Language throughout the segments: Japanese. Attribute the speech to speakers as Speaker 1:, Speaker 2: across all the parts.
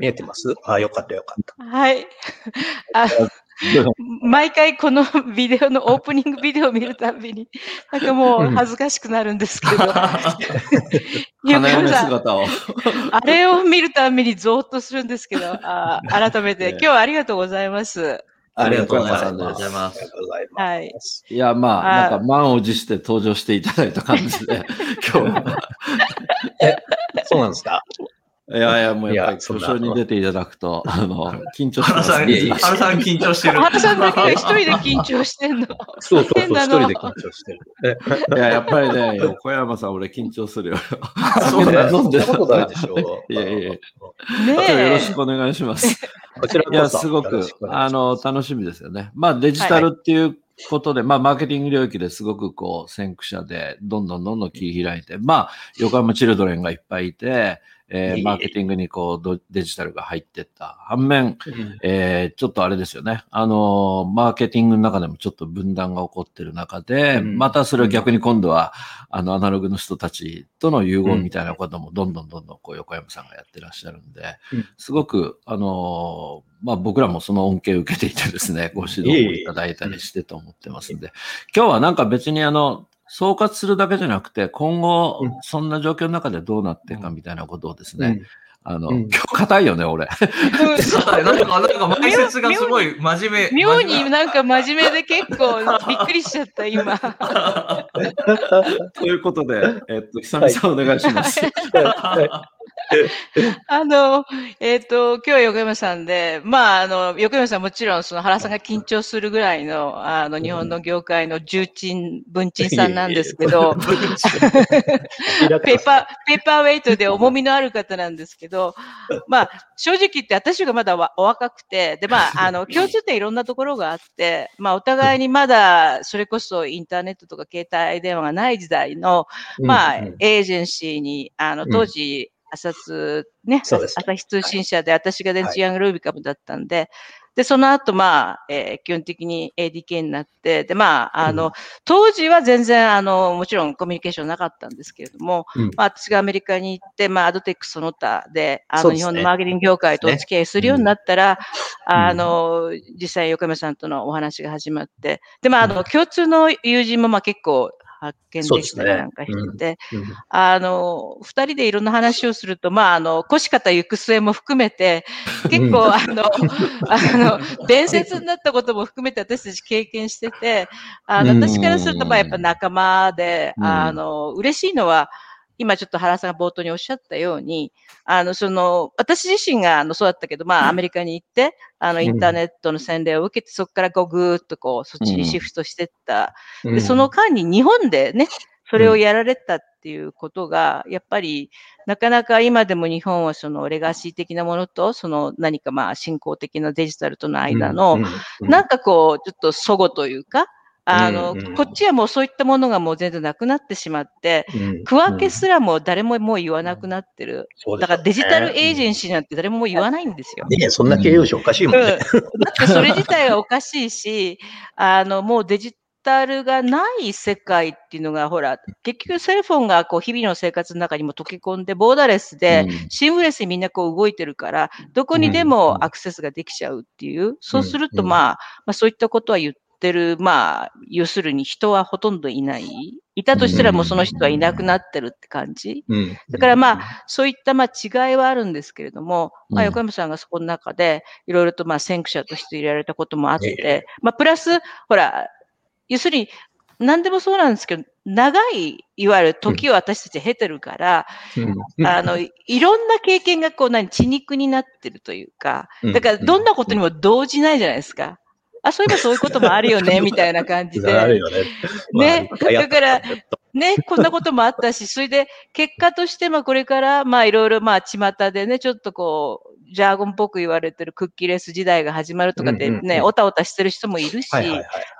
Speaker 1: あ、見えてます？あ、よかったよかった。
Speaker 2: はい。あ 毎回この ビデオのオープニングビデオを見るたびに、なんかもう恥ずかしくなるんですけど。
Speaker 3: 花嫁姿を。
Speaker 2: あれを見るたびにゾーッとするんですけど、あ改めて今日はありがとうございます。
Speaker 3: ありがとうございます。
Speaker 1: ます。はい。
Speaker 3: いや、まあ、なんか満を持して登場していただいた感じで、今日は。
Speaker 1: え、そうなんですか？
Speaker 3: いやいや、もうやっぱり故障に出ていただくと、あの、緊張してます。
Speaker 4: 原さん緊張してる。
Speaker 2: 原さんだけ一人で緊張してんの。
Speaker 1: そうそうそう、一人で緊張してる。
Speaker 3: いや、やっぱりね、横山さん、俺緊張するよ。
Speaker 1: そうだ 飲んでたことないでしょ。いやいや
Speaker 3: ねよろしくお願いします。
Speaker 1: こちら
Speaker 3: いや、すごく、あの、楽しみですよね。まあ、デジタルっていうことで、まあ、マーケティング領域ですごくこう、先駆者で、どんどんどんどん切り開いて、まあ、横山チルドレンがいっぱいいて、えー、マーケティングにこうデジタルが入ってった。反面、えー、ちょっとあれですよね。あの、マーケティングの中でもちょっと分断が起こってる中で、またそれを逆に今度は、あの、アナログの人たちとの融合みたいなこともどんどんどんどんこう横山さんがやってらっしゃるんで、すごく、あの、まあ僕らもその恩恵を受けていてですね、ご指導をいただいたりしてと思ってますんで、今日はなんか別にあの、総括するだけじゃなくて、今後、そんな状況の中でどうなっていくかみたいなことをですね、あの、うん、今日硬いよね、俺。
Speaker 4: なんか、なんか前説がすごい真面目。
Speaker 2: 妙になんか真面目で結構びっくりしちゃった、今。
Speaker 3: ということで、えっと、久々お願いします。
Speaker 2: あの、えっ、ー、と、今日は横山さんで、まあ、あの、横山さんもちろん、その原さんが緊張するぐらいの、あの、日本の業界の重鎮、文鎮さんなんですけど、ペーパー、ペーパーウェイトで重みのある方なんですけど、まあ、正直言って私がまだお若くて、で、まあ、あの、共通点いろんなところがあって、まあ、お互いにまだ、それこそインターネットとか携帯電話がない時代の、まあ、エージェンシーに、あの、当時、朝通ね、朝日通信社で、私が電池ヤングルービカムだったんで、はい、で、その後、まあ、えー、基本的に ADK になって、で、まあ、あの、うん、当時は全然、あの、もちろんコミュニケーションなかったんですけれども、うん、まあ、私がアメリカに行って、まあ、アドテックその他で、あの、ね、日本のマーケティング業界とお付き合いするようになったら、ね。うん、あの、実際、横山さんとのお話が始まって、で、まあ、あの、共通の友人も、まあ、結構、発見できたりなんかしてて、ねうん。うん、あの、二人でいろんな話をすると、まあ、あの、腰方行く末も含めて、結構、あの、あの、伝説になったことも含めて私たち経験してて、あの、私からすると、まあ、やっぱ仲間で、あの、嬉しいのは、今ちょっと原さんが冒頭におっしゃったように、あの、その、私自身が、あの、そうだったけど、まあ、アメリカに行って、あの、インターネットの洗礼を受けて、そこからこう、ぐーっとこう、そっちにシフトしてった。で、その間に日本でね、それをやられたっていうことが、やっぱり、なかなか今でも日本はそのレガシー的なものと、その何かまあ進行的なデジタルとの間の、なんかこう、ちょっと祖語というか、あの、うんうん、こっちはもうそういったものがもう全然なくなってしまって、うん、区分けすらも誰ももう言わなくなってる。うん、だからデジタルエージェンシーなんて誰ももう言わないんですよ。
Speaker 1: ねそんな形容詞おかしいもんね。だ
Speaker 2: ってそれ自体がおかしいし、あの、もうデジタルがない世界っていうのが、ほら、結局セルフォンがこう日々の生活の中にも溶け込んで、ボーダレスで、シームレスにみんなこう動いてるから、どこにでもアクセスができちゃうっていう、そうするとまあ、まあそういったことは言って、ってる、まあ、要するに人はほとんどいない。いたとしたらもうその人はいなくなってるって感じ。うん、だからまあ、そういったまあ違いはあるんですけれども、まあ、横山さんがそこの中で、いろいろとまあ先駆者として入れられたこともあって、まあ、プラス、ほら、要するに、何でもそうなんですけど、長い、いわゆる時を私たち経てるから、うん、あの、いろんな経験がこう、何、血肉になってるというか、だからどんなことにも動じないじゃないですか。あ、そういえばそういうこともあるよね、みたいな感じで。
Speaker 1: あるよね。
Speaker 2: ね。だから、ね、こんなこともあったし、それで、結果として、まあ、これから、まあ、いろいろ、まあ、巷でね、ちょっとこう、ジャーゴンっぽく言われてるクッキーレス時代が始まるとかでね、おたおたしてる人もいるし、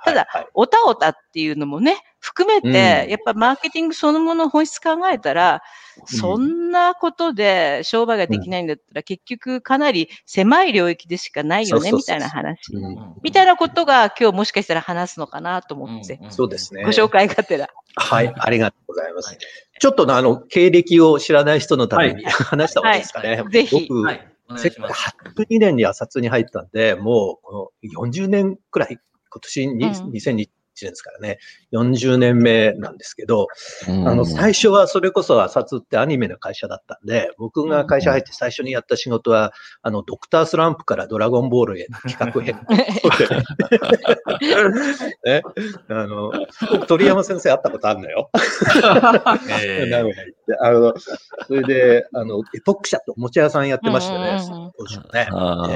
Speaker 2: ただ、おたおたっていうのもね、含めて、やっぱマーケティングそのもの本質考えたら、そんなことで商売ができないんだったら、結局かなり狭い領域でしかないよね、みたいな話。みたいなことが今日もしかしたら話すのかなと思って。
Speaker 1: そうですね。
Speaker 2: ご紹介がてら。
Speaker 1: はい、ありがとうございます。ちょっとあの、経歴を知らない人のために、話した方がいいですかね。
Speaker 2: ぜひ。
Speaker 1: 僕、1982年に浅津に入ったんで、もうこの40年くらい、今年に、うん、2021年ですからね、40年目なんですけど、あの、最初はそれこそ浅津ってアニメの会社だったんで、僕が会社入って最初にやった仕事は、あの、ドクタースランプからドラゴンボールへの企画編。ね、あの、鳥山先生会ったことあるのよ。えー、あの、それで、あの、エポック社とおもちゃ屋さんやってましたね、当時ね。あ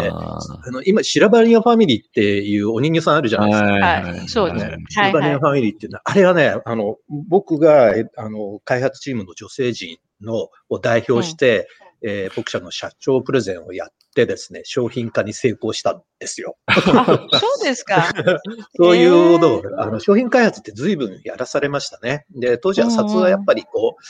Speaker 1: の今、シラバリアファミリーっていうお人形さんあるじゃないですか。
Speaker 2: はい、そうですね。
Speaker 1: シラバリアファミリーっていうのは、あれはね、あの、僕が、あの、開発チームの女性陣の、を代表して、うん、えー、僕社の社長プレゼンをやってですね、商品化に成功したんですよ。
Speaker 2: そうですか。
Speaker 1: そういうのを、あの、商品開発って随分やらされましたね。で、当時は札はやっぱりこう、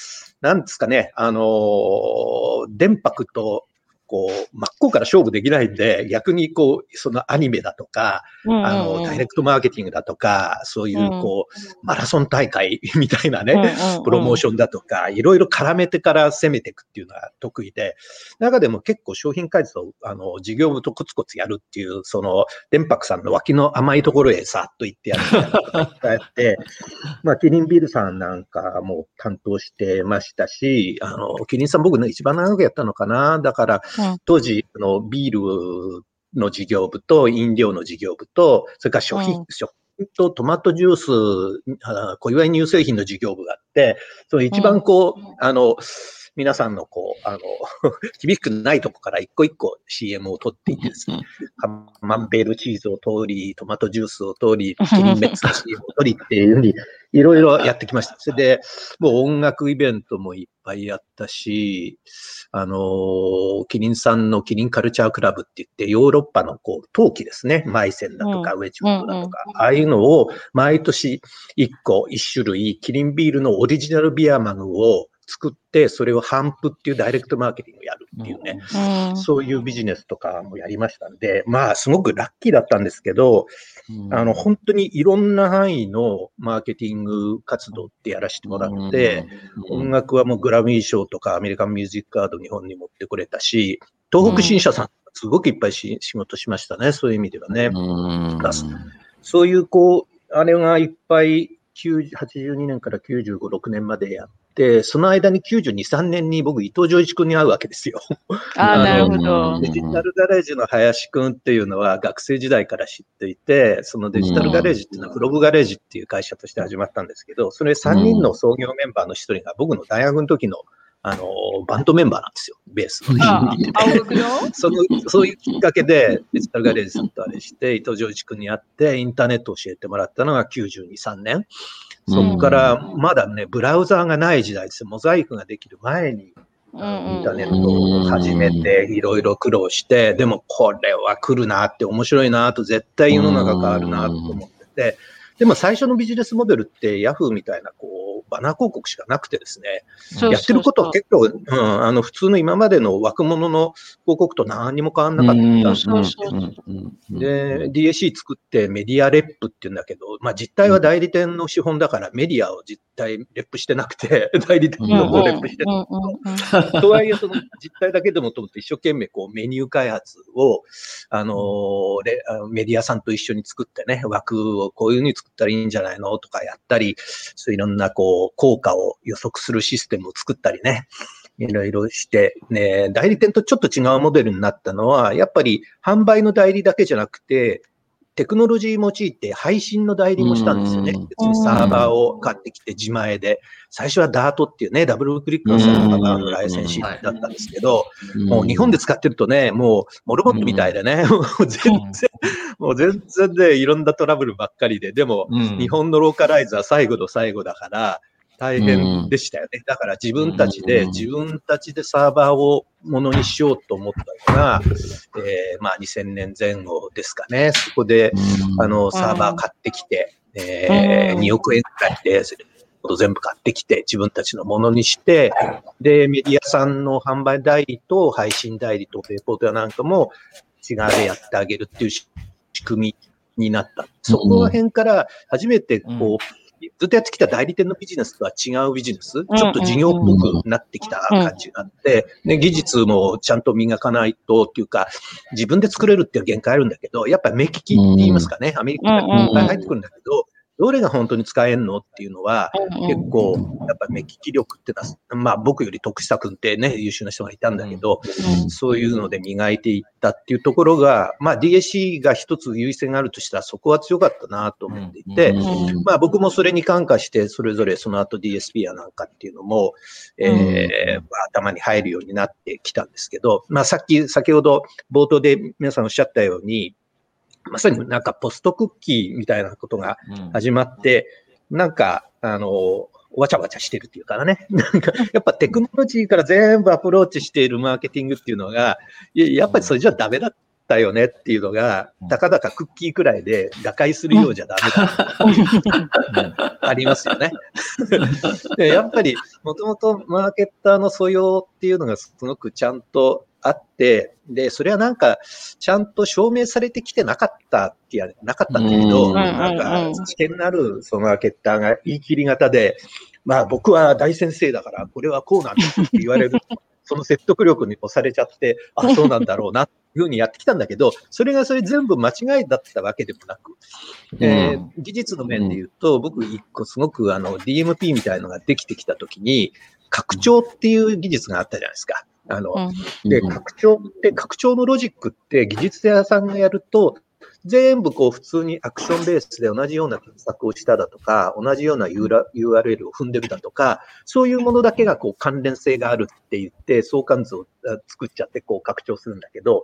Speaker 1: なんですかね、あの、電白とこう、真っ向から勝負できないんで、逆にこう、そのアニメだとか、あの、ダイレクトマーケティングだとか、そういうこう、マラソン大会 みたいなね、プロモーションだとか、いろいろ絡めてから攻めていくっていうのが得意で、中でも結構商品開発を、あの、事業部とコツコツやるっていう、その、電白さんの脇の甘いところへさっと行ってやるみたいなことをやって、まあ、キリンビールさんなんかも担当してましたし、あの、キリンさん僕ね、一番長くやったのかな。だから、当時、のビールの事業部と飲料の事業部と、それから食品、食品とトマトジュース、小祝乳製品の事業部があって、その一番こう、あの、皆さんのこう、あの、厳しくないとこから一個一個 CM を取っていってですね、カマンベールチーズを通り、トマトジュースを通り、キリンメッツの CM を取りっていうふうに、いろいろやってきました。それで、もう音楽イベントもいっぱいやったし、あの、キリンさんのキリンカルチャークラブって言って、ヨーロッパのこう、陶器ですね。マイセンだとか、ウェジウッドだとか、ああいうのを毎年1個、1種類、キリンビールのオリジナルビアマグを作って、それを販布っていうダイレクトマーケティングをやるっていうね、うん、そういうビジネスとかもやりましたんで、まあ、すごくラッキーだったんですけど、うん、あの、本当にいろんな範囲のマーケティング活動ってやらせてもらって、うん、音楽はもうグラミー賞とかアメリカンミュージックアード日本に持ってくれたし、東北新社さん、すごくいっぱいし仕事しましたね、そういう意味ではね。そういう、こう、あれがいっぱい82年から95、6年までやって、その間に92、3年に僕、伊藤浄一君に会うわけですよ。
Speaker 2: あなるほど。
Speaker 1: デジタルガレージの林君っていうのは学生時代から知っていて、そのデジタルガレージっていうのはフログガレージっていう会社として始まったんですけど、それ3人の創業メンバーの一人が僕の大学の時のあの、バンドメンバーなんですよ、ベース の。その、そういうきっかけで、デジタルガレージさんとあれして、伊藤浄一君に会って、インターネットを教えてもらったのが92、3年。そこから、まだね、ブラウザーがない時代ですよ。モザイクができる前に、インターネットを始めて、いろいろ苦労して、でもこれは来るなって、面白いなと、絶対世の中変わるなと思ってて、でも最初のビジネスモデルってヤフーみたいなこうバナー広告しかなくてですね、やってることは結構、うん、あの普通の今までの若者の広告と何にも変わんなかった。んですで、DAC 作ってメディアレップっていうんだけど、まあ実態は代理店の資本だからメディアを実態レップしてなくて、代理店の方レップしてなくて、とはいえその実態だけでもと思って一生懸命こうメニュー開発を、あのー、メディアさんと一緒に作ってね、枠をこういうふうに作ったらいいんじゃないのとかやったり、そういろんなこう効果を予測するシステムを作ったりね、いろいろして、ね、代理店とちょっと違うモデルになったのは、やっぱり販売の代理だけじゃなくて、テクノロジー用いて配信の代理もしたんですよね。別にサーバーを買ってきて自前で。最初はダートっていうね、ダブルクリックのサーバーのライセンシーだったんですけど、もう日本で使ってるとね、もうモルボットみたいでね、もう全然、もう全然でいろんなトラブルばっかりで、でも日本のローカライズは最後の最後だから、大変でしたよね。だから自分たちで、自分たちでサーバーをものにしようと思ったのが、えー、まあ2000年前後ですかね。そこで、あの、サーバー買ってきて、えー、2億円くらいで、全部買ってきて、自分たちのものにして、で、メディアさんの販売代理と配信代理とレポーターなんかも違うでやってあげるっていう仕組みになった。そこら辺から初めてこう、ずっとやってきた代理店のビジネスとは違うビジネス、ちょっと事業っぽくなってきた感じがあって、ね、技術もちゃんと磨かないとっていうか、自分で作れるっていう限界あるんだけど、やっぱり目利きって言いますかね、アメリカからいっぱい入ってくるんだけど、どれが本当に使えんのっていうのは、結構、やっぱ目利き力ってのは、まあ僕より徳下君ってね、優秀な人がいたんだけど、そういうので磨いていったっていうところが、まあ DSC が一つ優位性があるとしたらそこは強かったなと思っていて、まあ僕もそれに感化して、それぞれその後 DSP やなんかっていうのも、えー、まあ、頭に入るようになってきたんですけど、まあさっき、先ほど冒頭で皆さんおっしゃったように、まさになんかポストクッキーみたいなことが始まって、うん、なんか、あの、わちゃわちゃしてるっていうからね。なんか、やっぱテクノロジーから全部アプローチしているマーケティングっていうのが、やっぱりそれじゃダメだったよねっていうのが、たかだかクッキーくらいで打開するようじゃダメだありますよね。でやっぱり、もともとマーケッターの素養っていうのがすごくちゃんとあって、で、それはなんか、ちゃんと証明されてきてなかったってや、なかったんだけど、なんか、知見のあるそのマーケッターが言い切り型で、まあ僕は大先生だから、これはこうなんですって言われる。その説得力に押されちゃって、あ、そうなんだろうな、っていうふうにやってきたんだけど、それがそれ全部間違いだったわけでもなく、えー、技術の面で言うと、僕一個すごくあの DMP みたいのができてきたときに、拡張っていう技術があったじゃないですか。あの、で、拡張って、拡張のロジックって技術屋さんがやると、全部こう普通にアクションベースで同じような検索をしただとか、同じような URL を踏んでるだとか、そういうものだけがこう関連性があるって言って、相関図を作っちゃってこう拡張するんだけど、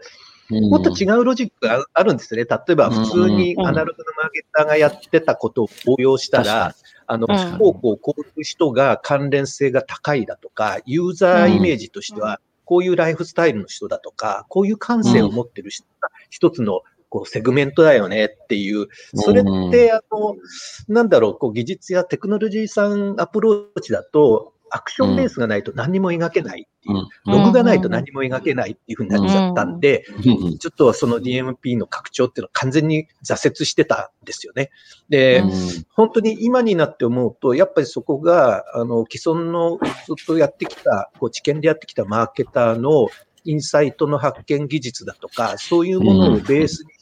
Speaker 1: もっと違うロジックがあるんですね。例えば普通にアナログのマーケッターがやってたことを応用したら、あの、こうこうこういう人が関連性が高いだとか、ユーザーイメージとしては、こういうライフスタイルの人だとか、こういう感性を持ってる人が一つのこうセグメントだよねっていう、それって、あの、なんだろう、こう技術やテクノロジーさんアプローチだと、アクションベースがないと何も描けないっていう、ログがないと何も描けないっていうふうになっちゃったんで、ちょっとその DMP の拡張っていうのは完全に挫折してたんですよね。で、本当に今になって思うと、やっぱりそこが、あの、既存のずっとやってきた、こう知見でやってきたマーケターのインサイトの発見技術だとか、そういうものをベースにで、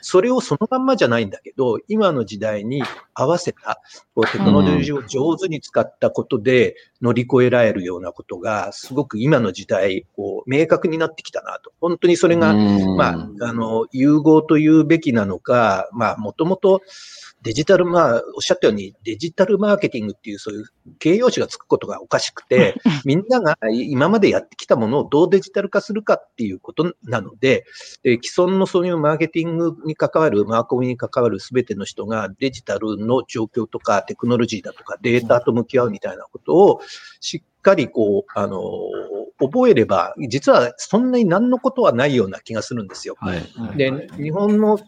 Speaker 1: それをそのまんまじゃないんだけど、今の時代に合わせた、こうテクノロジーを上手に使ったことで乗り越えられるようなことが、すごく今の時代、こう、明確になってきたなと。本当にそれが、まあ、あの、融合というべきなのか、まあ、もともと、デジタル、まあ、おっしゃったように、デジタルマーケティングっていう、そういう形容詞がつくことがおかしくて、みんなが今までやってきたものをどうデジタル化するかっていうことなので、で既存のそういうマーケティングに関わる、マーコミに関わるすべての人がデジタルの状況とかテクノロジーだとかデータと向き合うみたいなことをしっかりこう、あの、覚えれば、実はそんなに何のことはないような気がするんですよ。はい、で、日本の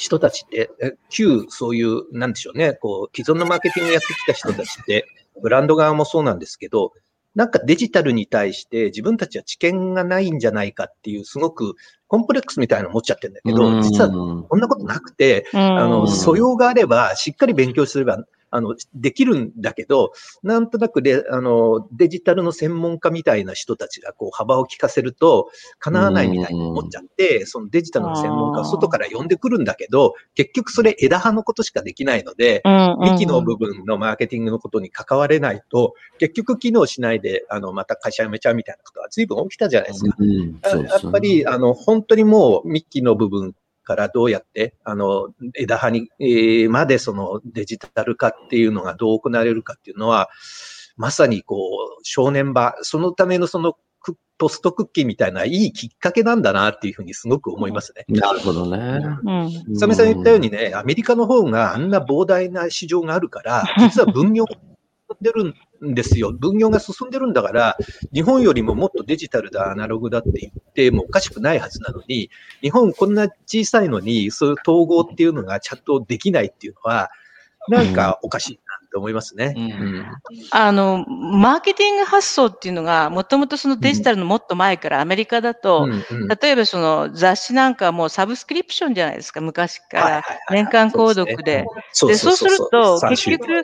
Speaker 1: 人たちって、旧そういう、なんでしょうね、こう、既存のマーケティングやってきた人たちって、ブランド側もそうなんですけど、なんかデジタルに対して自分たちは知見がないんじゃないかっていう、すごくコンプレックスみたいなの持っちゃってるんだけど、実はこんなことなくて、あの、素養があれば、しっかり勉強すれば、あの、できるんだけど、なんとなくで、あの、デジタルの専門家みたいな人たちがこう幅を利かせると、叶わないみたいに思っちゃって、そのデジタルの専門家を外から呼んでくるんだけど、結局それ枝葉のことしかできないので、幹の部分のマーケティングのことに関われないと、結局機能しないで、あの、また会社辞めちゃうみたいなことが随分起きたじゃないですか。やっぱり、あの、本当にもう幹の部分からどうやって、あの、枝葉に、えー、までそのデジタル化っていうのがどう行われるかっていうのは、まさにこう、正念場、そのためのそのポストクッキーみたいないいきっかけなんだなっていうふうにすごく思いますね。
Speaker 3: なるほどね。
Speaker 1: さめさん言ったようにね、アメリカの方があんな膨大な市場があるから、実は分業をでるんんですよ。分業が進んでるんだから、日本よりももっとデジタルだ、アナログだって言ってもおかしくないはずなのに、日本こんな小さいのに、そういう統合っていうのがちゃんとできないっていうのは、なんかおかしいって思いますね。
Speaker 2: あの、マーケティング発想っていうのが、もともとそのデジタルのもっと前からアメリカだと、
Speaker 1: うんうん。
Speaker 2: 例えばその雑誌なんかはもうサブスクリプションじゃないですか、昔から。年間購読で。
Speaker 1: そう
Speaker 2: そうすると
Speaker 1: 三
Speaker 2: 結局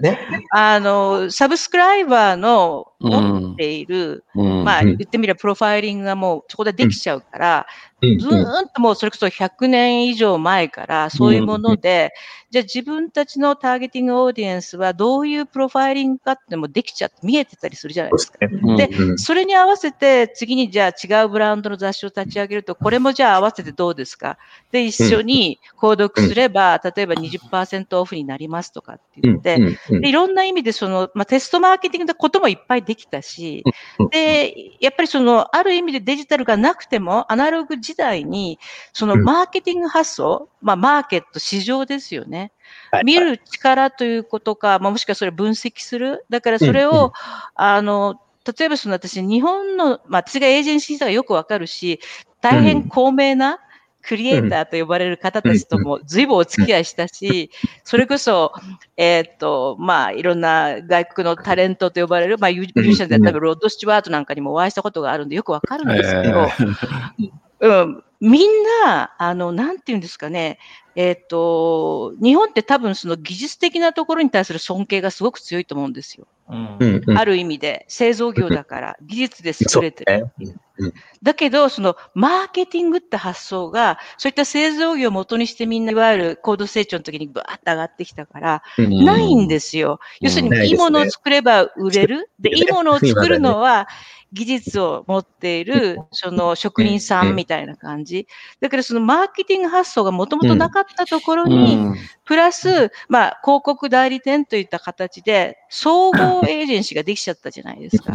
Speaker 2: あの、サブスクライバーの持っている、
Speaker 3: うん。
Speaker 2: まあ
Speaker 1: うん。
Speaker 2: 言ってみればプロファイリングがもうそこでできちゃうから、
Speaker 1: うん
Speaker 2: ずーんともうそれこそ100年以上前からそういうもので、じゃあ自分たちのターゲティングオーディエンスはどういうプロファイリングかってもできちゃって見えてたりするじゃないですか。
Speaker 3: うん
Speaker 2: で
Speaker 1: うん
Speaker 2: それに合わせて次にじゃあ違うブランドの雑誌を立ち上げると、これもじゃあ合わせてどうですか？で、一緒に購読すれば、例えば20%オフになりますとかって言って、
Speaker 1: うん
Speaker 2: でいろんな意味でその、まあ、テストマーケティングのこともいっぱいできたし、
Speaker 1: うん。
Speaker 2: で、やっぱりその、ある意味でデジタルがなくても、アナログ時代に、その
Speaker 1: うん。
Speaker 2: マーケティング発想、まあ、マーケット、市場ですよね。
Speaker 1: はい
Speaker 2: 見る力ということか、まあ、もしくはそれを分析する。だからそれ
Speaker 1: うんう
Speaker 2: を、あの、例えばその私、日本の、まあ、私がエージェンシーさがよくわかるし、大変高名な、クリエイターと呼ばれる方たちとも随分お付き合いしたし、それこそ、えーっと、まあ、いろんな外国のタレントと呼ばれる、まあ、ミュージシャンで多分ロッド・スチュワートなんかにもお会いしたことがあるんでよくわかるんですけど、うん、みんな、あの、なんて言うんですかね、えーっと、日本って多分その技術的なところに対する尊敬がすごく強いと思うんですよ。
Speaker 4: うん。
Speaker 1: うんうん。
Speaker 2: ある意味で、製造業だから、技術で優れてる。
Speaker 1: ね。うん
Speaker 2: だけど、そのマーケティングって発想が、そういった製造業を元にしてみんな、いわゆる高度成長の時にバーッと上がってきたから、
Speaker 1: うん。
Speaker 2: ないんですよ。要するに、
Speaker 1: ない
Speaker 2: いいものを作れば売れる。で、いいものを作るのは、技術を持っている、その職人さんみたいな感じ。だからそのマーケティング発想がもともとなかったところに、プラス、まあ、広告代理店といった形で、総合エージェンシーができちゃったじゃないですか。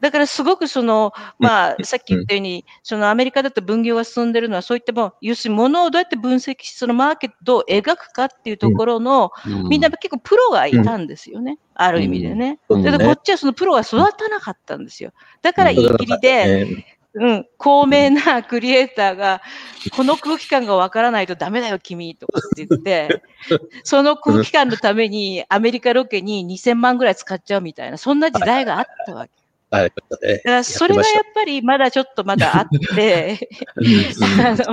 Speaker 2: だからすごくその、まあ、さっき言ったように、そのアメリカだと分業が進んでるのは、そういったもう、要するに物をどうやって分析し、そのマーケットを描くかっていうところの、みんな結構プロがいたんですよね。ある意味でね。
Speaker 1: うん。
Speaker 2: だからこっちはそのプロが育たなかったんですよ。だから言い切りで、
Speaker 1: ね
Speaker 2: うん、高名なクリエイターが、この空気感がわからないとダメだよ、君、とかって言って、その空気感のためにアメリカロケに2000万ぐらい使っちゃうみたいな、そんな時代があったわけ。
Speaker 1: ありましたね。
Speaker 2: だからそれがやっぱりまだちょっとまだあって、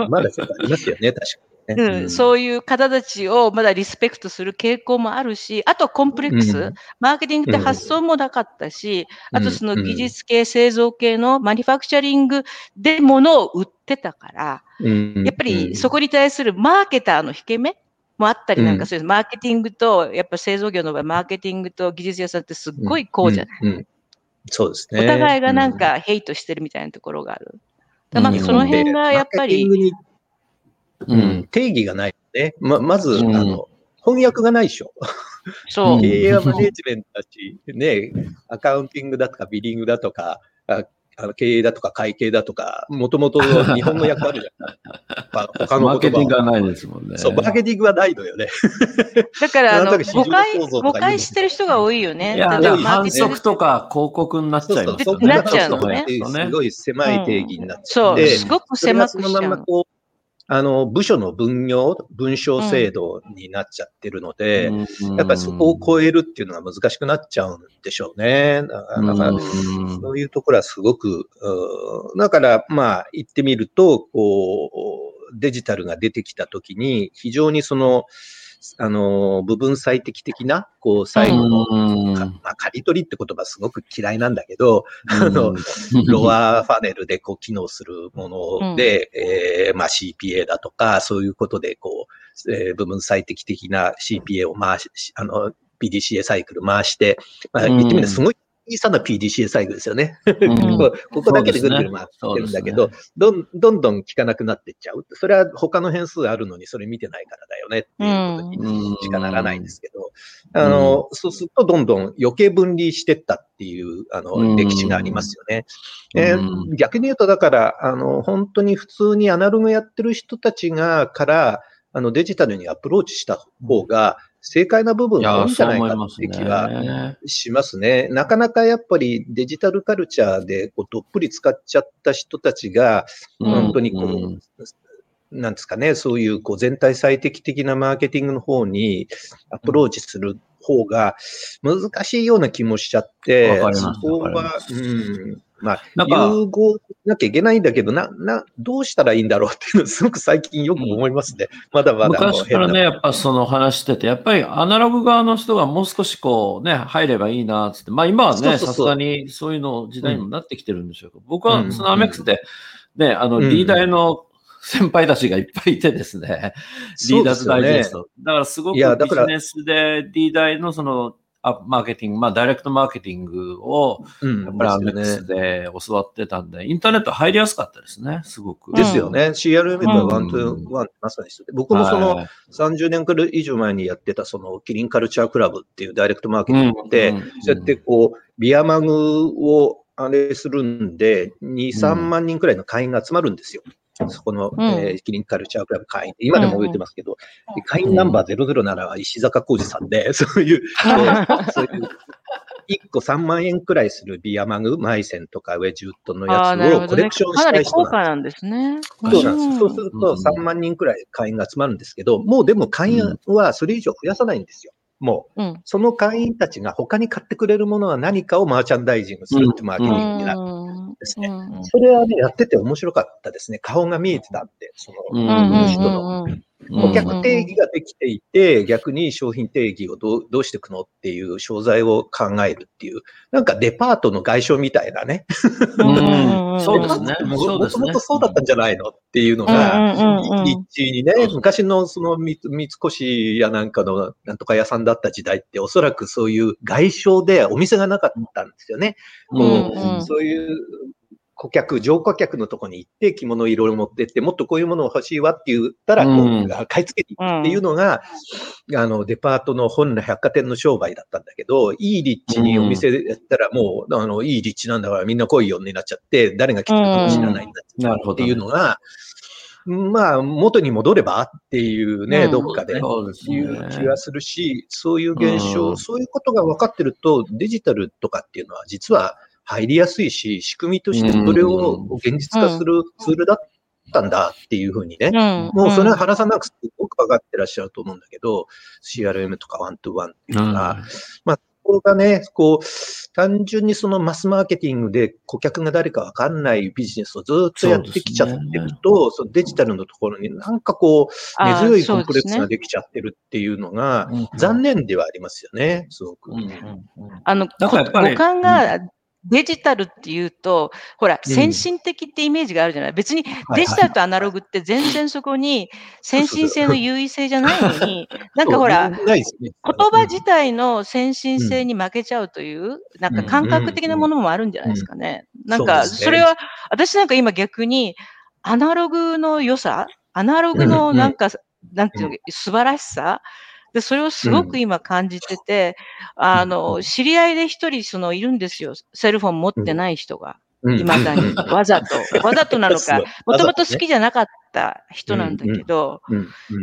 Speaker 1: まだそうありますよね、確かにね。
Speaker 2: うん、そういう方たちをまだリスペクトする傾向もあるし、あとコンプレックス、
Speaker 1: うん。
Speaker 2: マーケティングって発想もなかったし、
Speaker 1: うん。
Speaker 2: あとその技術系、製造系のマニファクチャリングで物を売ってたから、
Speaker 1: うん。
Speaker 2: やっぱりそこに対するマーケターの引け目もあったりなんかする、マーケティングと、やっぱ製造業の場合、マーケティングと技術屋さんってすっごいこうじゃない、
Speaker 1: うん。うんそうですね。
Speaker 2: お互いがなんかヘイトしてるみたいなところがある。だからまあその辺がやっぱり、
Speaker 3: う
Speaker 1: うんん、定義がないよね。ま、まず、
Speaker 3: うん
Speaker 1: あの、翻訳がないでしょ。
Speaker 2: そうう。
Speaker 1: 経営はマネージメントだし、ね、アカウンティングだとか、ビリングだとか、ああの経営だとか、会計だとか、もともと日本の訳あるじゃない。ま あ他の
Speaker 3: マーケティングはないですもんね。
Speaker 1: そう、マーケティングはないのよね。
Speaker 2: だから、誤解、誤解してる人が多いよね。
Speaker 3: いや、でも反則とか広告になっちゃいますよね。
Speaker 2: なっちゃうのね
Speaker 1: すごい狭い定義になっちゃ
Speaker 2: そうう、
Speaker 1: んで、
Speaker 2: すごく狭くしちゃう。
Speaker 1: そのままこう、あの、部署の分業、文章制度になっちゃってるので、やっぱりそこを超えるっていうのが難しくなっちゃうんでしょうね。だから、そういうところはすごく、うん。だから、まあ、言ってみると、こう、デジタルが出てきたときに、非常にその、あの、部分最適的な、こう、最後の、まあ、刈り取りって言葉すごく嫌いなんだけど、あの、ロワーファネルでこう機能するもので、えーまあ CPA だとか、そういうことでこう、えー部分最適的な CPA を回し、あの、PDCA サイクル回して、まあ言ってみればすごい小さな PDCA サイクルですよね。
Speaker 3: うん
Speaker 1: こうここだけでぐるぐる回ってるんだけど、どんどんどん効かなくなっていっちゃう。それは他の変数あるのにそれ見てないからだよねっていうことにしかならないんですけど、あの、そうするとどんどん余計分離してったっていう、あ
Speaker 3: う
Speaker 1: の、
Speaker 3: ん
Speaker 1: 歴史がありますよね。えー
Speaker 3: うん
Speaker 1: 逆に言うと、だから、あの、本当に普通にアナログやってる人たちが、から、あの、デジタルにアプローチした方が、正解な部分が多いんじゃないか
Speaker 3: そう思います
Speaker 1: って気は
Speaker 3: ね。
Speaker 1: しますね。なかなかやっぱりデジタルカルチャーでこうどっぷり使っちゃった人たちが、
Speaker 3: うん
Speaker 1: 本当にこう、
Speaker 3: うん
Speaker 1: なんですかね、そういうこう全体最適的なマーケティングの方にアプローチする方が難しいような気もしちゃって、そこは、うん、まあ、
Speaker 3: なんか。
Speaker 1: 融合しなきゃいけないんだけど、な、な、どうしたらいいんだろうっていうのを すごく最近よく思いますね。まだまだあの
Speaker 3: 昔からね、やっぱその話してて、やっぱりアナログ側の人がもう少しこうね、入ればいいなっつって、まあ今はね、さすがにそういうの時代にもなってきてるんでしょうけど、僕は
Speaker 1: うん
Speaker 3: そのアメックスで、ね、あの、
Speaker 1: うん。
Speaker 3: リーダーの先輩たちがいっぱいいてですね、リーダーズダイジェスト。だからすごくビジネスでリーダーのその、あマーケティング、まあダイレクトマーケティングを、
Speaker 1: うん
Speaker 3: やっぱりアメックスで教わってたんで、インターネット入りやすかったですね、すごく。
Speaker 1: ですよね。CRM とワントゥワンまさにそうで僕もその
Speaker 3: はい
Speaker 1: 30年くらい以上前にやってたそのキリンカルチャークラブっていうダイレクトマーケティングで、
Speaker 3: うんうん
Speaker 1: そうやってこう、ビアマグをあれするんで、2、3万人くらいの会員が集まるんですよ。そこの、
Speaker 2: うん
Speaker 1: えーキリンカルチャークラブ会員。今でも覚えてますけど、で会員ナンバー007は石坂浩二さんで、そういう、そう いう、1個3万円くらいするビアマグ、マイセンとかウェジウッドのやつをコレクションした人なんです
Speaker 2: 高価なんですね。
Speaker 1: そうなんです。そうする
Speaker 3: うん
Speaker 1: と3万人くらい会員が集まるんですけど、もうでも会員はそれ以上増やさないんですよ。もう、
Speaker 2: うん。
Speaker 1: その会員たちが他に買ってくれるものは何かをマーチャンダイジングするってマーケティングになる。
Speaker 2: うん
Speaker 1: ですね
Speaker 2: うん
Speaker 1: それはね、やってて面白かったですね。顔が見えてたんで、その、人の
Speaker 2: うん
Speaker 1: 顧客定義ができていて、逆に商品定義をどうどうしていくのっていう商材を考えるっていう、なんかデパートの外商みたいなね。
Speaker 3: うんそうですね。
Speaker 1: もともと。そうだったんじゃないのっていうの
Speaker 2: うん
Speaker 1: が、
Speaker 2: うんうんうん
Speaker 1: 立地にね、昔のその三三越やなんかのなんとか屋さんだった時代って、おそらくそういう外商でお店がなかったんですよね。そういう顧客、乗顧客のとこに行って着物色を持ってって、もっとこういうものを欲しいわって言ったら、こう
Speaker 3: うん
Speaker 1: 買い付けに行くっていうのが、あの、デパートの本来百貨店の商売だったんだけど、いい立地にお店でやったらもう、あの、いい立地なんだからみんな来いよになっちゃって、誰が来てるかも知らないん。だ
Speaker 3: なるほど。
Speaker 1: っていうのが、まあ、元に戻ればっていうね、
Speaker 2: うん。
Speaker 1: どっかで。
Speaker 3: そうですね。
Speaker 1: いう気がするし、そういう現象、
Speaker 3: うん。
Speaker 1: そういうことが分かってると、デジタルとかっていうのは実は入りやすいし、仕組みとしてそれを現実化するツールだったんだっていうふうにね、
Speaker 2: うん。
Speaker 1: もうそれは原さんなくすごく分かってらっしゃると思うんだけど、CRM とかワントゥワンっていうのが、まあ、ここがね、こう、単純にそのマスマーケティングで顧客が誰かわかんないビジネスをずっとやってきちゃってると、そのデジタルのところになんかこう、根強いコンプレックスができちゃってるっていうのが、
Speaker 3: うん。
Speaker 1: 残念ではありますよね、すごく。
Speaker 3: うんうん
Speaker 2: あの、
Speaker 3: だからやっぱり
Speaker 2: 五感がデジタルっていうと、ほら、先進的ってイメージがあるじゃない？別にデジタルとアナログって全然そこに先進性の優位性じゃないのに、なんかほら、言葉自体の先進性に負けちゃうという、なんか感覚的なものもあるんじゃないですかね。なんか、
Speaker 1: そ
Speaker 2: れは、私なんか今逆に、アナログの良さ、アナログのなんか、なんていうの、素晴らしさ、で、それをすごく今感じてて、あの、知り合いで一人、その、いるんですよ。セルフォン持ってない人が。
Speaker 1: うん
Speaker 2: 未だに。わざと。わざとなのか もともと好きじゃなかった人なんだけど、